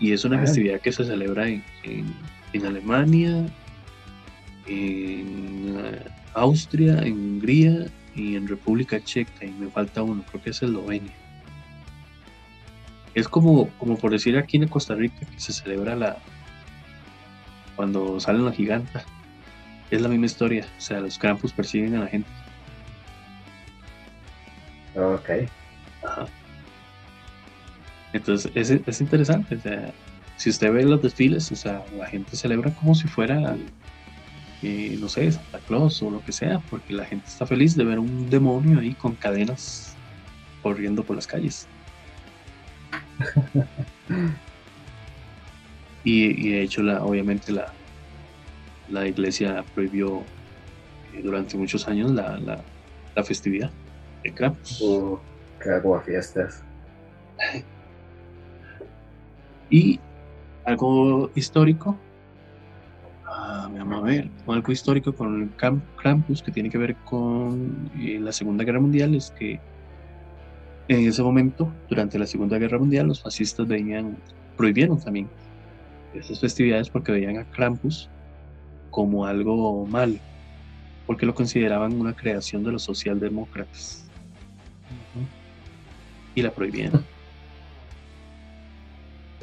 Y es una festividad que se celebra en, en Alemania, en eh, Austria, en Hungría y en República Checa. Y me falta uno, creo que es Eslovenia. Es como, como por decir aquí en Costa Rica que se celebra la cuando salen la giganta. Es la misma historia. O sea, los Krampus persiguen a la gente. Ok. Ajá. Entonces, es, es interesante. O sea, si usted ve los desfiles, o sea, la gente celebra como si fuera, eh, no sé, Santa Claus o lo que sea, porque la gente está feliz de ver un demonio ahí con cadenas corriendo por las calles. y, de hecho, la, obviamente, la, la iglesia prohibió eh, durante muchos años la, la, festividad de Krampus. Uh, qué fiestas. y algo histórico. Vamos a ver, algo histórico con Krampus que tiene que ver con eh, la Segunda Guerra Mundial es que en ese momento, durante la Segunda Guerra Mundial, los fascistas veían, prohibieron también esas festividades porque veían a Krampus como algo mal, porque lo consideraban una creación de los socialdemócratas. Y la prohibieron.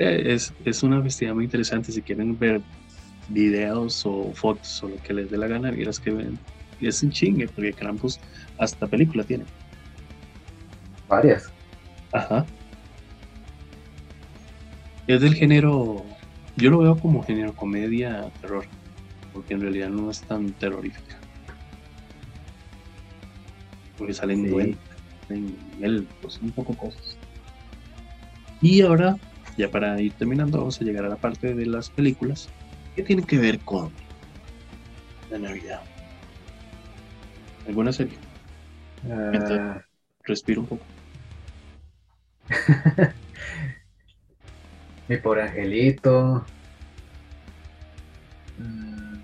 Eh, es, es, una festividad muy interesante. Si quieren ver videos o fotos o lo que les dé la gana, vieras que ven. Y es un chingue, porque Krampus hasta película tiene. Varias. Ajá. Es del género, yo lo veo como género comedia, terror, porque en realidad no es tan terrorífica. Porque salen sí. en él, pues un poco cosas. Y ahora, ya para ir terminando, vamos a llegar a la parte de las películas que tienen que ver con la Navidad. ¿Alguna serie? Uh... respiro un poco. Mi pobre angelito. Mm.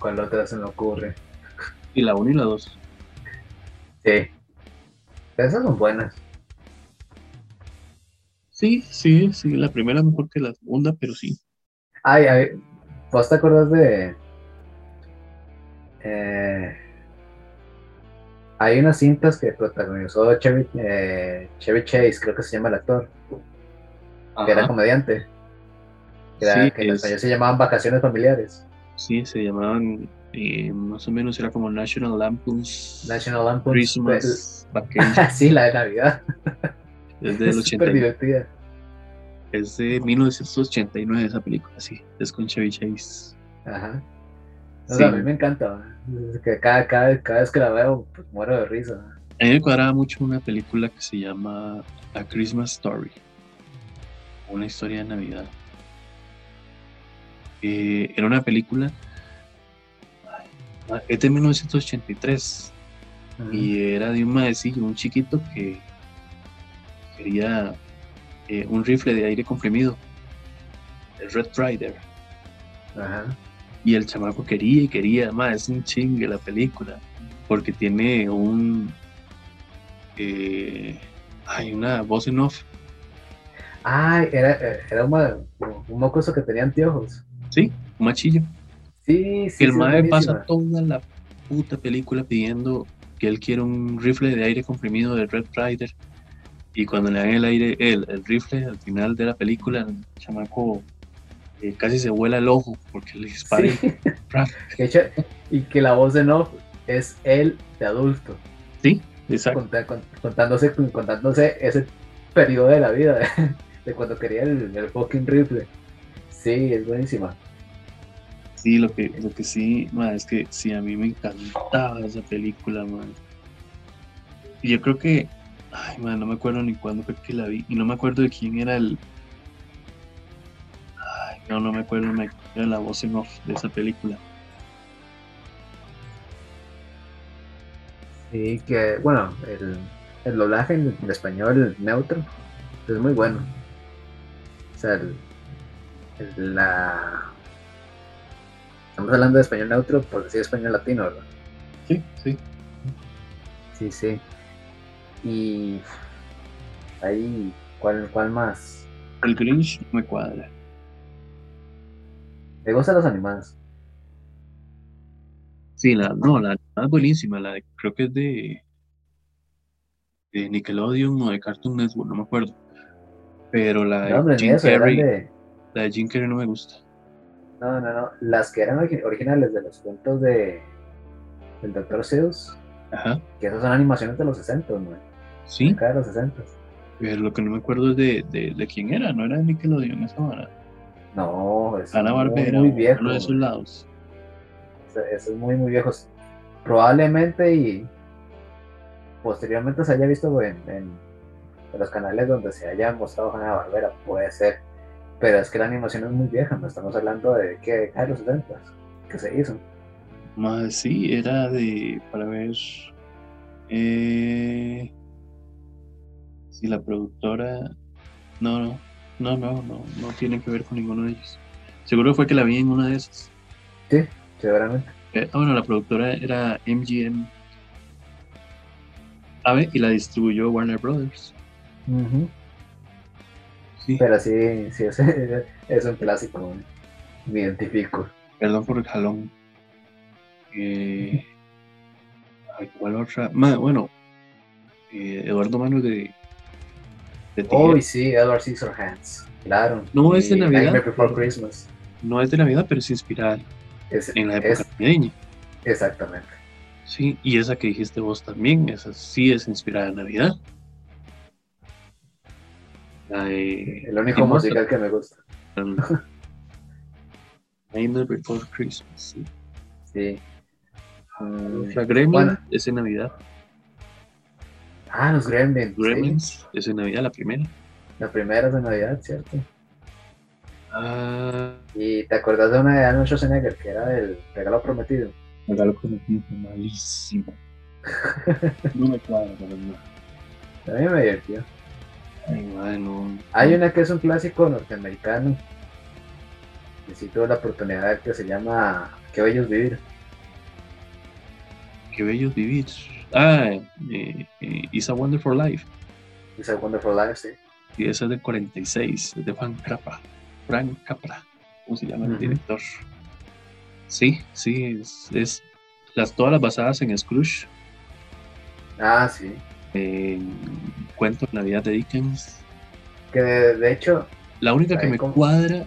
¿Cuál otra se me ocurre? Y la 1 y la 2. Sí. Esas son buenas. Sí, sí, sí. La primera mejor que la segunda, pero sí. Ay, ay. ¿Vos te acordás de. Eh, hay unas cintas que protagonizó Chevy, eh, Chevy Chase, creo que se llama el actor, que era comediante. Que, era, que en español se llamaban Vacaciones Familiares. Sí, se llamaban, eh, más o menos era como National Lampoon's, National Lampoon's Christmas Vacation. sí, la de Navidad. Es del 89. Es de 1989 esa película, sí, es con Chevy Chase. Ajá. a mí me encanta. Que cada, cada, cada, vez que la veo, pues muero de risa. A mí me cuadraba mucho una película que se llama A Christmas Story. Una historia de Navidad. Eh, era una película. Es de 1983. Y era de un maecillo, un chiquito que quería eh, un rifle de aire comprimido. El Red Rider. Ajá. Y el chamaco quería y quería, más es un chingue la película, porque tiene un. Eh, hay una voz en off. Ay, era, era un, mocoso que tenía anteojos. Sí, un machillo. Sí, sí. el madre pasa toda la puta película pidiendo que él quiere un rifle de aire comprimido de Red Rider. Y cuando le dan el aire, el, el rifle al final de la película, el chamaco casi se vuela el ojo porque le dispara. y que la voz de no es él de adulto. Sí, exacto. contándose, contándose ese periodo de la vida, de, cuando quería el, el, fucking rifle. Sí, es buenísima. Sí, lo que, lo que sí, es que sí, a mí me encantaba esa película, man. Y yo creo que, ay, man, no me acuerdo ni cuándo fue que la vi, y no me acuerdo de quién era el, no, no me acuerdo me de la voz en off de esa película. Sí, que bueno, el, el doblaje en, español neutro es muy bueno. O sea, el, la. Estamos hablando de español neutro por decir español latino, ¿verdad? Sí, sí. Sí, sí. Y. Ahí, ¿cuál, cuál más? El Grinch me cuadra. ¿Te gustan las animadas? Sí, la, no, la animada es buenísima, la de, creo que es de, de Nickelodeon o de Cartoon Network, no me acuerdo. Pero la de Jim Carrey, la de Jim Carrey no me gusta. No, no, no, las que eran originales de los cuentos de del Dr. Seuss, Ajá. que esas son animaciones de los 60, ¿no? Sí. Acá de los 60. Pero lo que no me acuerdo es de, de, de quién era, no era de Nickelodeon esa hora. No, es Ana Barbera, muy viejo. Uno de esos lados. Eso es muy, muy viejo. Probablemente y posteriormente se haya visto en, en, los canales donde se haya mostrado Ana Barbera, puede ser. Pero es que la animación es muy vieja, no estamos hablando de que de los 70 que se hizo. Más sí, era de, para ver, eh, si la productora, no, no, no, no, no, no tiene que ver con ninguno de ellos. Seguro fue que la vi en una de esas. Sí, seguramente. Eh, ah, bueno, la productora era MGM Ave y la distribuyó Warner Brothers. sí. Pero sí, sí, es, es un clásico, me identifico. Perdón por el jalón. Eh, ¿Cuál otra? bueno, eh, Eduardo Manos de. De oh, sí, Edward Scissorhands. Claro. No es de Navidad. Before Christmas. No es de Navidad, pero es inspirada en la época navideña. Exactamente. Sí, y esa que dijiste vos también, esa sí es inspirada en Navidad. El único musical que me gusta. Nightmare Before Christmas, sí. Sí. Uh, la Gremlin es en Navidad. Ah, los Gremlins. Gremlins es en Navidad, la primera. La primera es de Navidad, ¿cierto? Ah. ¿Y te acordás de una de Arnold Schwarzenegger que era del regalo prometido? Regalo prometido, malísimo. no me cuadra, pero no. A mí me divirtió. Ay, bueno. Hay una que es un clásico norteamericano. Que sí tuve la oportunidad que se llama Qué bellos vivir. Qué bellos vivir. Ah, eh, eh, It's a Wonderful Life. It's a Wonderful Life, sí. Y esa es del 46, es de Frank Capra. Frank Capra, ¿cómo se llama el director? Sí, sí, es, las, todas las basadas en Scrooge. Ah, sí. En cuento de Navidad de Dickens. Que de, hecho. La única que me cuadra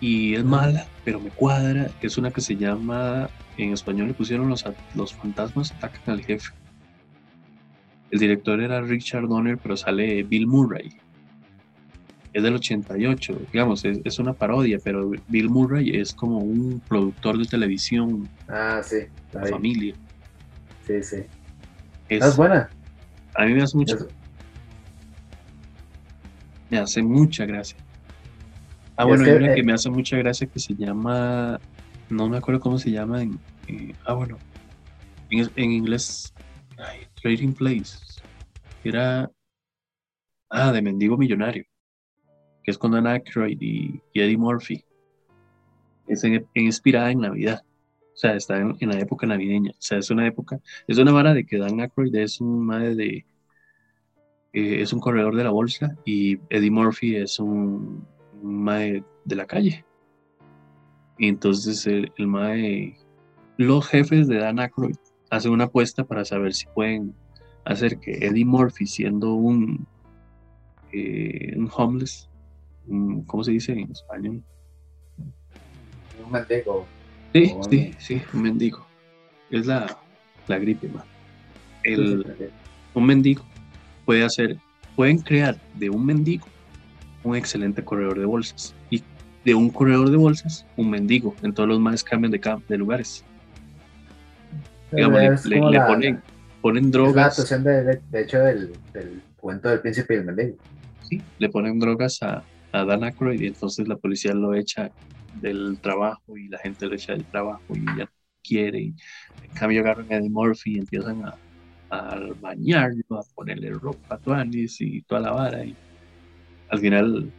y es mala, pero me cuadra, es una que se llama, en español le pusieron los, los fantasmas atacan al jefe. El director era Richard Donner, pero sale Bill Murray. Es del 88, digamos, es, una parodia, pero Bill Murray es como un productor de televisión. Ah, sí. La familia. Sí, sí. Es, buena? A mí me hace mucho. Me hace mucha gracia. Ah, bueno, hay una que eh, me hace mucha gracia que se llama. No me acuerdo cómo se llama en. ah, bueno. En, en inglés. Trading Place. Era. Ah, de Mendigo Millonario. Que es con Dan Aykroyd y, Eddie Murphy. Es inspirada en Navidad. O sea, está en, la época navideña. O sea, es una época. Es una vara de que Dan Aykroyd es un madre de. Eh, es un corredor de la bolsa y Eddie Murphy es un, mae de la calle. Y entonces el, el mae, los jefes de Dan Aykroyd hace una apuesta para saber si pueden hacer que Eddie Murphy, siendo un, eh, un homeless, ¿cómo se dice en español? Un mendigo. Sí, sí, sí, un mendigo. Es la, la gripe, man. El, un mendigo puede hacer, pueden crear de un mendigo un excelente corredor de bolsas y de un corredor de bolsas un mendigo. En todos los más cambian de, de lugares le, ponen, ponen drogas. Es la de, hecho del, cuento del príncipe y el mendigo. Sí, le ponen drogas a, a Dan Aykroyd y entonces la policía lo echa del trabajo y la gente lo echa del trabajo y ya quiere. Y en cambio agarran a Eddie Murphy y empiezan a, a bañarlo, a ponerle ropa, tuanis y toda la vara. Y al final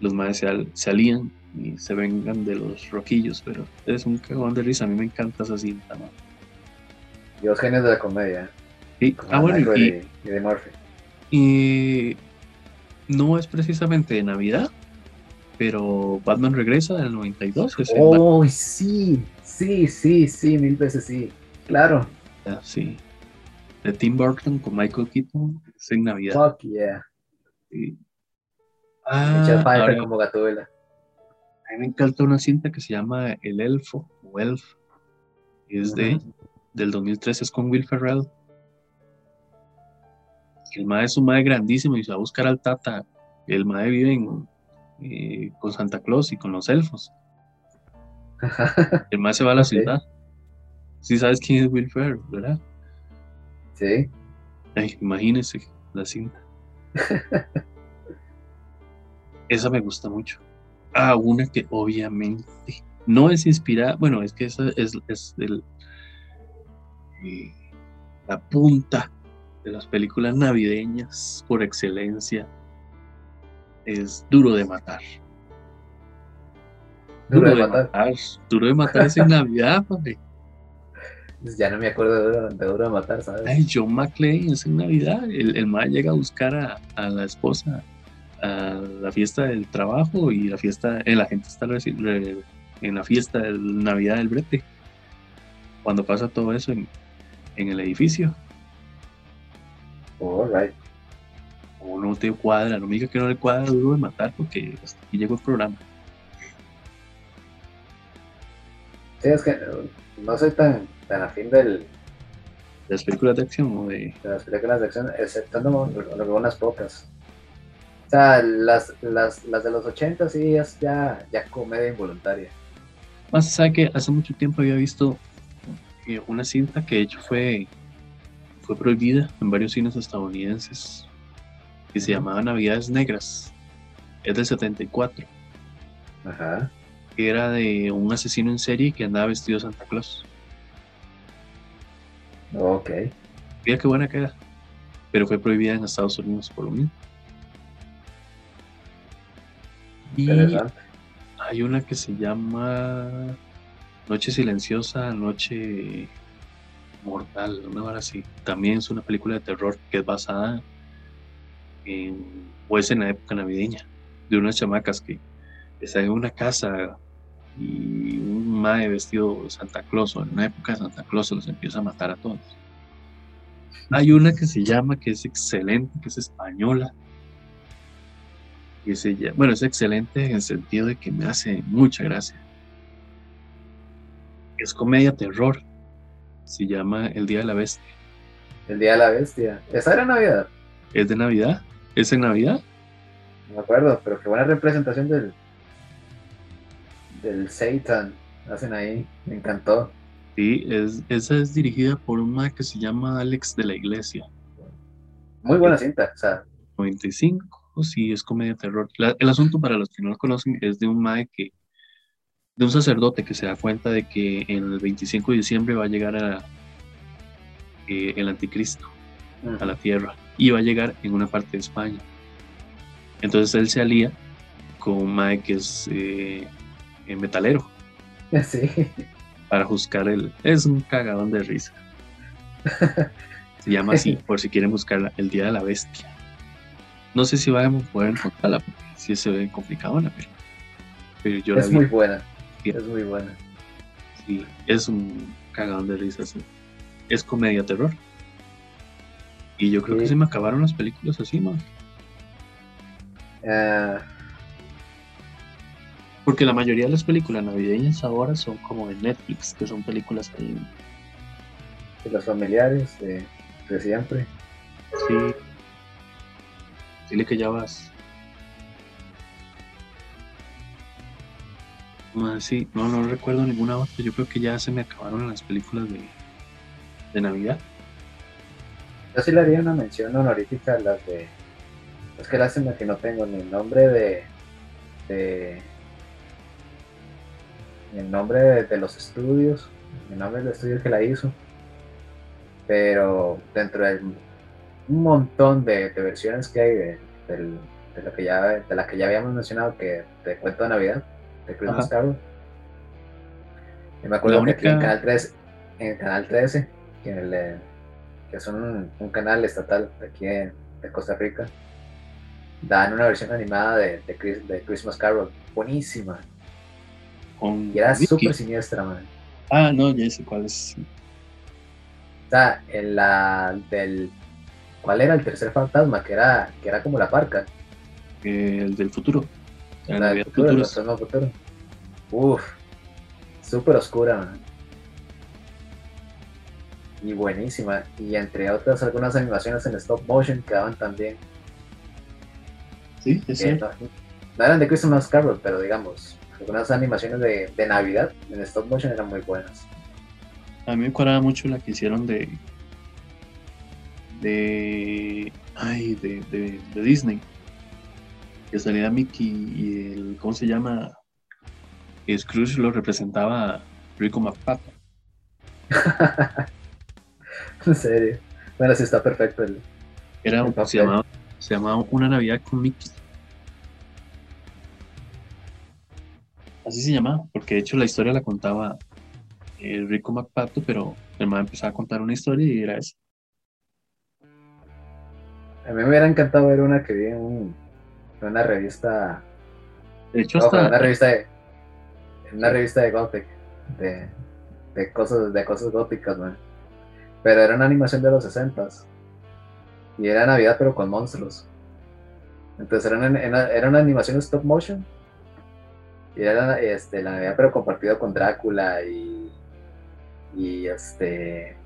los madres se, se alían y se vengan de los roquillos, pero es un cagón de risa. A mí me encanta esa cinta, ¿no? Y los genios de la comedia. Sí. Ah, bueno, y, de Murphy. Y no es precisamente de Navidad, pero Batman regresa del 92. oh, sí, sí, sí, sí, mil veces sí. Claro. Ah, sí. De Tim Burton con Michael Keaton es en Navidad. Fuck yeah. Sí. Ah, ahora, como gatuela. A mí me encanta una cinta que se llama El Elfo o Elf. es de del 2003 es con Will Ferrell. El mae es un mae grandísimo y se va a buscar al Tata. El mae vive eh, con Santa Claus y con los elfos. El mae se va a la ciudad. Sí sabes quién es Will Ferrell, ¿verdad? Sí. Ay, imagínese la cinta. esa me gusta mucho. Ah, una que obviamente no es inspirada, bueno, es que esa es, es el, la punta de las películas navideñas por excelencia es Duro de Matar. Duro, de, matar. Duro de matar es en Navidad, papi. Ya no me acuerdo de Duro de, Matar, ¿sabes? Ay, John McClane es en Navidad. El, el mal llega a buscar a, a, la esposa a la fiesta del trabajo y la fiesta, eh, la gente está en la fiesta de Navidad del brete. Cuando pasa todo eso en, en el edificio. All right. O no te cuadra, no me diga que no le cuadra duro de matar porque hasta aquí llegó el programa. Sí, es que no soy tan, tan afín del. ¿De las películas de acción o de.? De las películas de acción, exceptando unas pocas. O sea, las, las, las de los 80 sí es ya, ya comedia involuntaria. Más sabe que hace mucho tiempo había visto eh, una cinta que de hecho fue, fue prohibida en varios cines estadounidenses que se llamaba Navidades Negras. Es del 74. Ajá. Era de un asesino en serie que andaba vestido de Santa Claus. Ok. Mira qué buena queda. Pero fue prohibida en Estados Unidos por lo mismo. Y hay una que se llama Noche Silenciosa, Noche Mortal, una hora así. También es una película de terror que es basada en, o es en la época navideña, de unas chamacas que están en una casa y un mae vestido Santa Claus, o en una época de Santa Claus, los empieza a matar a todos. Hay una que se llama, que es excelente, que es española. Y se llama, bueno, es excelente en el sentido de que me hace mucha gracia. Es comedia terror. Se llama El Día de la Bestia. El Día de la Bestia. ¿Esa era Navidad? ¿Es de Navidad? ¿Es en Navidad? No me acuerdo, pero qué buena representación del, del Satan hacen ahí. Me encantó. Sí, es, esa es dirigida por un mae que se llama Alex de la Iglesia. Muy buena cinta, o sea. 95, sí, es comedia terror. el asunto, para los que no lo conocen, es de un mae que, de un sacerdote que se da cuenta de que en el 25 de diciembre va a llegar a, eh, el anticristo a la tierra y va a llegar en una parte de España. Entonces él se alía con un mae que es eh, metalero. Sí. Para buscar el. Es un cagadón de risa. Se llama así, por si quieren buscar el Día de la Bestia. No sé si van a poder encontrarla, porque si se ve complicado pero, pero yo Es muy buena. Es muy buena. Sí, es un cagadón de risa, Es comedia terror. Y yo creo que se me acabaron las películas así, más. Ah. Porque la mayoría de las películas navideñas ahora son como de Netflix, que son películas ahí. De los familiares, de, siempre. Sí. Dile que ya vas. Sí, no, no recuerdo ninguna otra. Yo creo que ya se me acabaron las películas de, de Navidad. Yo sí le haría una mención honorífica a las de. Es que lástima que no tengo ni el nombre de. de el nombre de, los estudios, el nombre del estudio que la hizo. Pero dentro de un montón de, versiones que hay de, lo que ya, de la que ya habíamos mencionado, que de Cuento de Navidad, de Christmas Carol. Y me acuerdo que aquí en Canal 13, en Canal 13 que, es un, canal estatal de aquí de Costa Rica, dan una versión animada de, de, Christmas Carol, buenísima. y era súper siniestra, man. Ah, no, ya sé cuál es. O sea, en la del. ¿Cuál era el tercer fantasma? Que era, que era como la parca. el del futuro. La del futuro, el futuro. Uf, súper oscura, y buenísima. Y entre otras, algunas animaciones en stop motion quedaban también. Sí, sí. no, eran de Christmas Carol, pero digamos, algunas animaciones de, de, Navidad en stop motion eran muy buenas. A mí me cuadraba mucho la que hicieron de. de. ay, de, de, Disney. Que salía Mickey y el. ¿cómo se llama? Scrooge lo representaba Rico McPato. En serio. Bueno, sí está perfecto el. Era, se, llamaba, se llamaba Una Navidad con Mickey. Así se llamaba, porque de hecho la historia la contaba el Rico MacPato, pero el man empezaba a contar una historia y era esa. A mí me hubiera encantado ver una que vi en, una revista. De hecho, hasta. una revista de. En una revista de Gothic. De, de cosas, de cosas góticas, man. Pero era una animación de los 60 Y era Navidad, pero con monstruos. Entonces era una, era una animación stop motion. Y era este, la Navidad, pero compartido con Drácula y. Y este.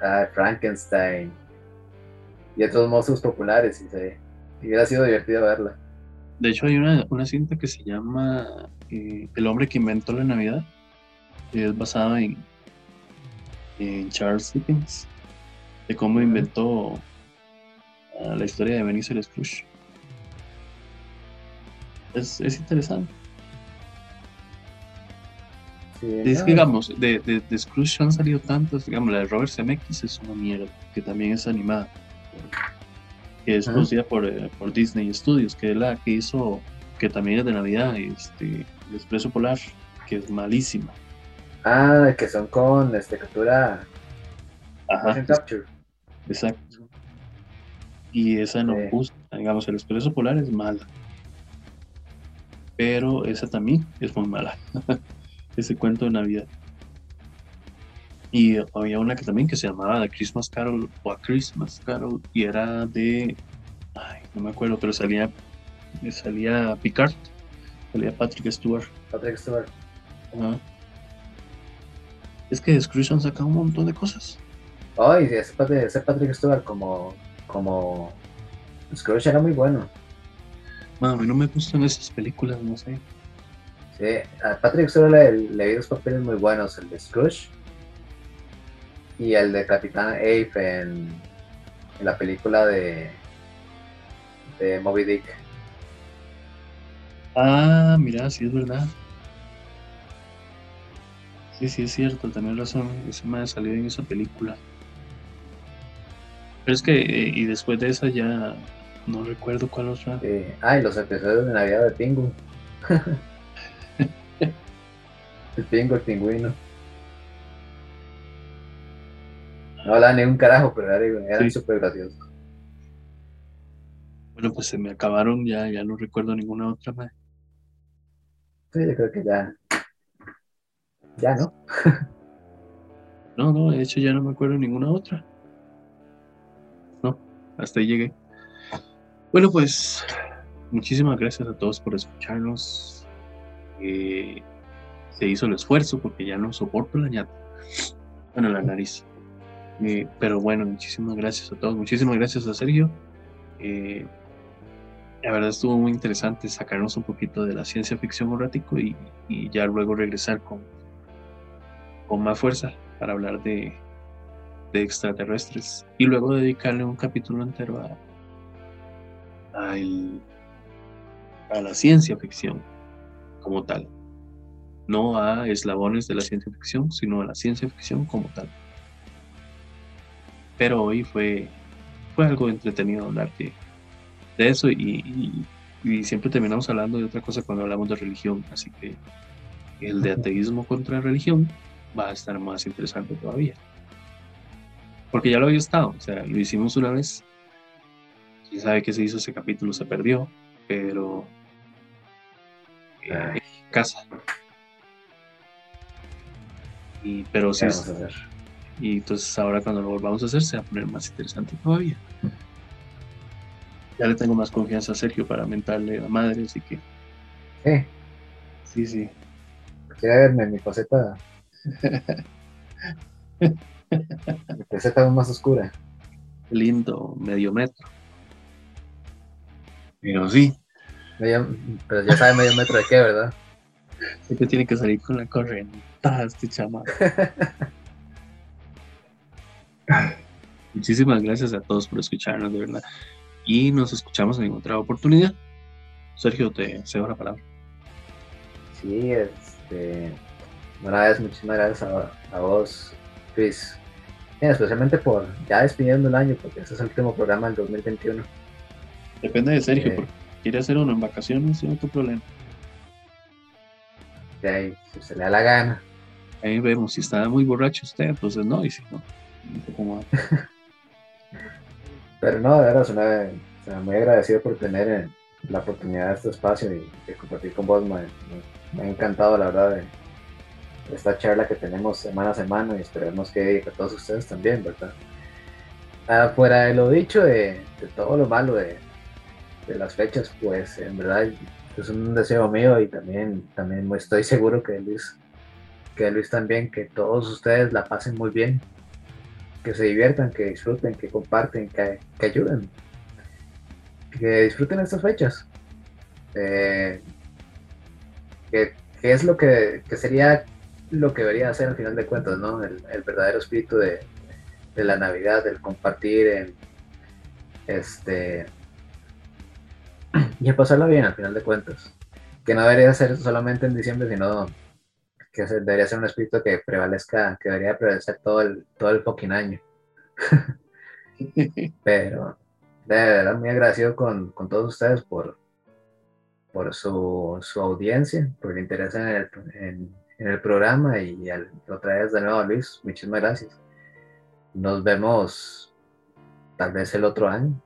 Ah, Frankenstein y otros monstruos populares y, se, hubiera sido divertido verla. De hecho hay una, una cinta que se llama eh, El hombre que inventó la Navidad, que es basada en, en Charles Dickens, de cómo inventó ah, la historia de Benicio Scrooge. Es, es interesante. es que, digamos, de, de, de, Scrooge han salido tantos, digamos, la de Robert Zemeckis es una mierda, que también es animada que es producida por, eh, por, Disney Studios, que es la que hizo, que también es de Navidad, este, el Expreso Polar, que es malísima. Ah, que son con este, captura. Ajá. Exacto. Y esa no gusta, digamos, el Expreso Polar es mala. Pero esa también es muy mala. Ese cuento de Navidad. Y había una que también que se llamaba The Christmas Carol o A Christmas Carol y era de, ay, no me acuerdo, pero salía, salía Picard, salía Patrick Stewart. Patrick Stewart. Es que Scrooge han sacado un montón de cosas. Ay, oh, ese, Patrick Stewart como, como Scrooge era muy bueno. a mí no me gustan esas películas, no sé. Sí, a Patrick Stewart le, le vi dos papeles muy buenos, el de Scrooge y el de Capitán Ape en, la película de, de Moby Dick. Ah, mira, sí es verdad. Sí, sí es cierto, también razón, ese me ha salido en esa película. Pero es que, eh, y después de esa ya no recuerdo cuál otra. Ah, y los episodios de Navidad de Pingu. el Pingu, el pingüino. No hablaba ni un carajo, pero eran súper graciosos. Bueno, pues se me acabaron, ya, ya no recuerdo ninguna otra más. Sí, yo creo que ya. Ya, ¿no? no, no, de hecho ya no me acuerdo ninguna otra. No, hasta ahí llegué. Bueno, pues muchísimas gracias a todos por escucharnos. Eh, se hizo el esfuerzo porque ya no soporto la ñata. Bueno, la nariz. Eh, pero bueno, muchísimas gracias a todos. Muchísimas gracias a Sergio. Eh, la verdad estuvo muy interesante sacarnos un poquito de la ciencia ficción un ratico y, ya luego regresar con, con más fuerza para hablar de, de extraterrestres y luego dedicarle un capítulo entero a, a, a la ciencia ficción como tal. No a eslabones de la ciencia ficción, sino a la ciencia ficción como tal pero hoy fue, fue algo entretenido hablar de, de eso y, siempre terminamos hablando de otra cosa cuando hablamos de religión, así que el de ateísmo contra religión va a estar más interesante todavía. Porque ya lo había estado, o sea, lo hicimos una vez. Quién sabe qué se hizo ese capítulo, se perdió, pero eh, casa. Y, pero sí, y entonces ahora cuando lo volvamos a hacer se va a poner más interesante todavía. Ya le tengo más confianza a Sergio para mentarle a la madre, así que. Sí. Sí, sí. Quiere verme mi faceta. mi faceta más oscura. Lindo, medio metro. Pero sí. pero ya sabe medio metro de qué, ¿verdad? Que tiene que salir con la corrientada este chamaco. Muchísimas gracias a todos por escucharnos, de verdad. Y nos escuchamos en otra oportunidad. Sergio, te cedo la palabra. Sí, este, una vez muchísimas gracias a, vos, Chris. especialmente por ya despidiendo el año, porque este es el último programa del 2021. Depende de Sergio, eh, porque quiere hacer uno en vacaciones sin otro problema. de ahí, si se le da la gana. Ahí vemos, si está muy borracho usted, entonces no, y si no, Pero no, de verdad, una, muy agradecido por tener la oportunidad de este espacio y compartir con vos, me, ha encantado la verdad de, esta charla que tenemos semana a semana y esperemos que a todos ustedes también, ¿verdad? Ah, fuera de lo dicho de, de todo lo malo de, de, las fechas, pues en verdad es un deseo mío y también, también estoy seguro que Luis, que Luis también, que todos ustedes la pasen muy bien, que se diviertan, que disfruten, que comparten, que, que ayuden, que disfruten estas fechas. Eh, que, es lo que, que, sería lo que debería hacer al final de cuentas, ¿no? El, el verdadero espíritu de, de la Navidad, del compartir, en, este, y a pasarla bien al final de cuentas. Que no debería ser solamente en diciembre, sino que debería ser un espíritu que prevalezca, que debería prevalecer todo el, todo el fucking año. Pero de verdad muy agradecido con, con todos ustedes por, por su, su, audiencia, por el interés en el, en, en el programa y al, otra vez de nuevo Luis, muchísimas gracias. Nos vemos tal vez el otro año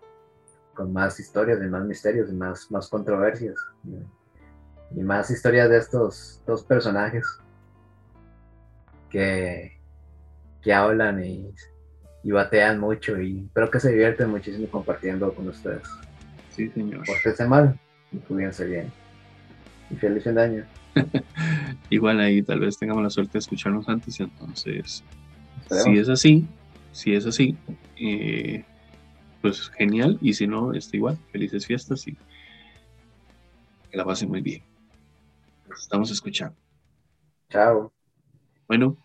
con más historias y más misterios y más, más controversias y, más historias de estos dos personajes que, que hablan y, y, batean mucho y espero que se divierten muchísimo compartiendo con ustedes. Sí, señor. Pórtense mal y cuídense bien. Y feliz fin de año. Igual ahí tal vez tengamos la suerte de escucharnos antes, entonces, si es así, si es así, eh, pues genial. Y si no, está igual. Felices fiestas y que la pasen muy bien. Nos estamos escuchando. Chao. Bueno,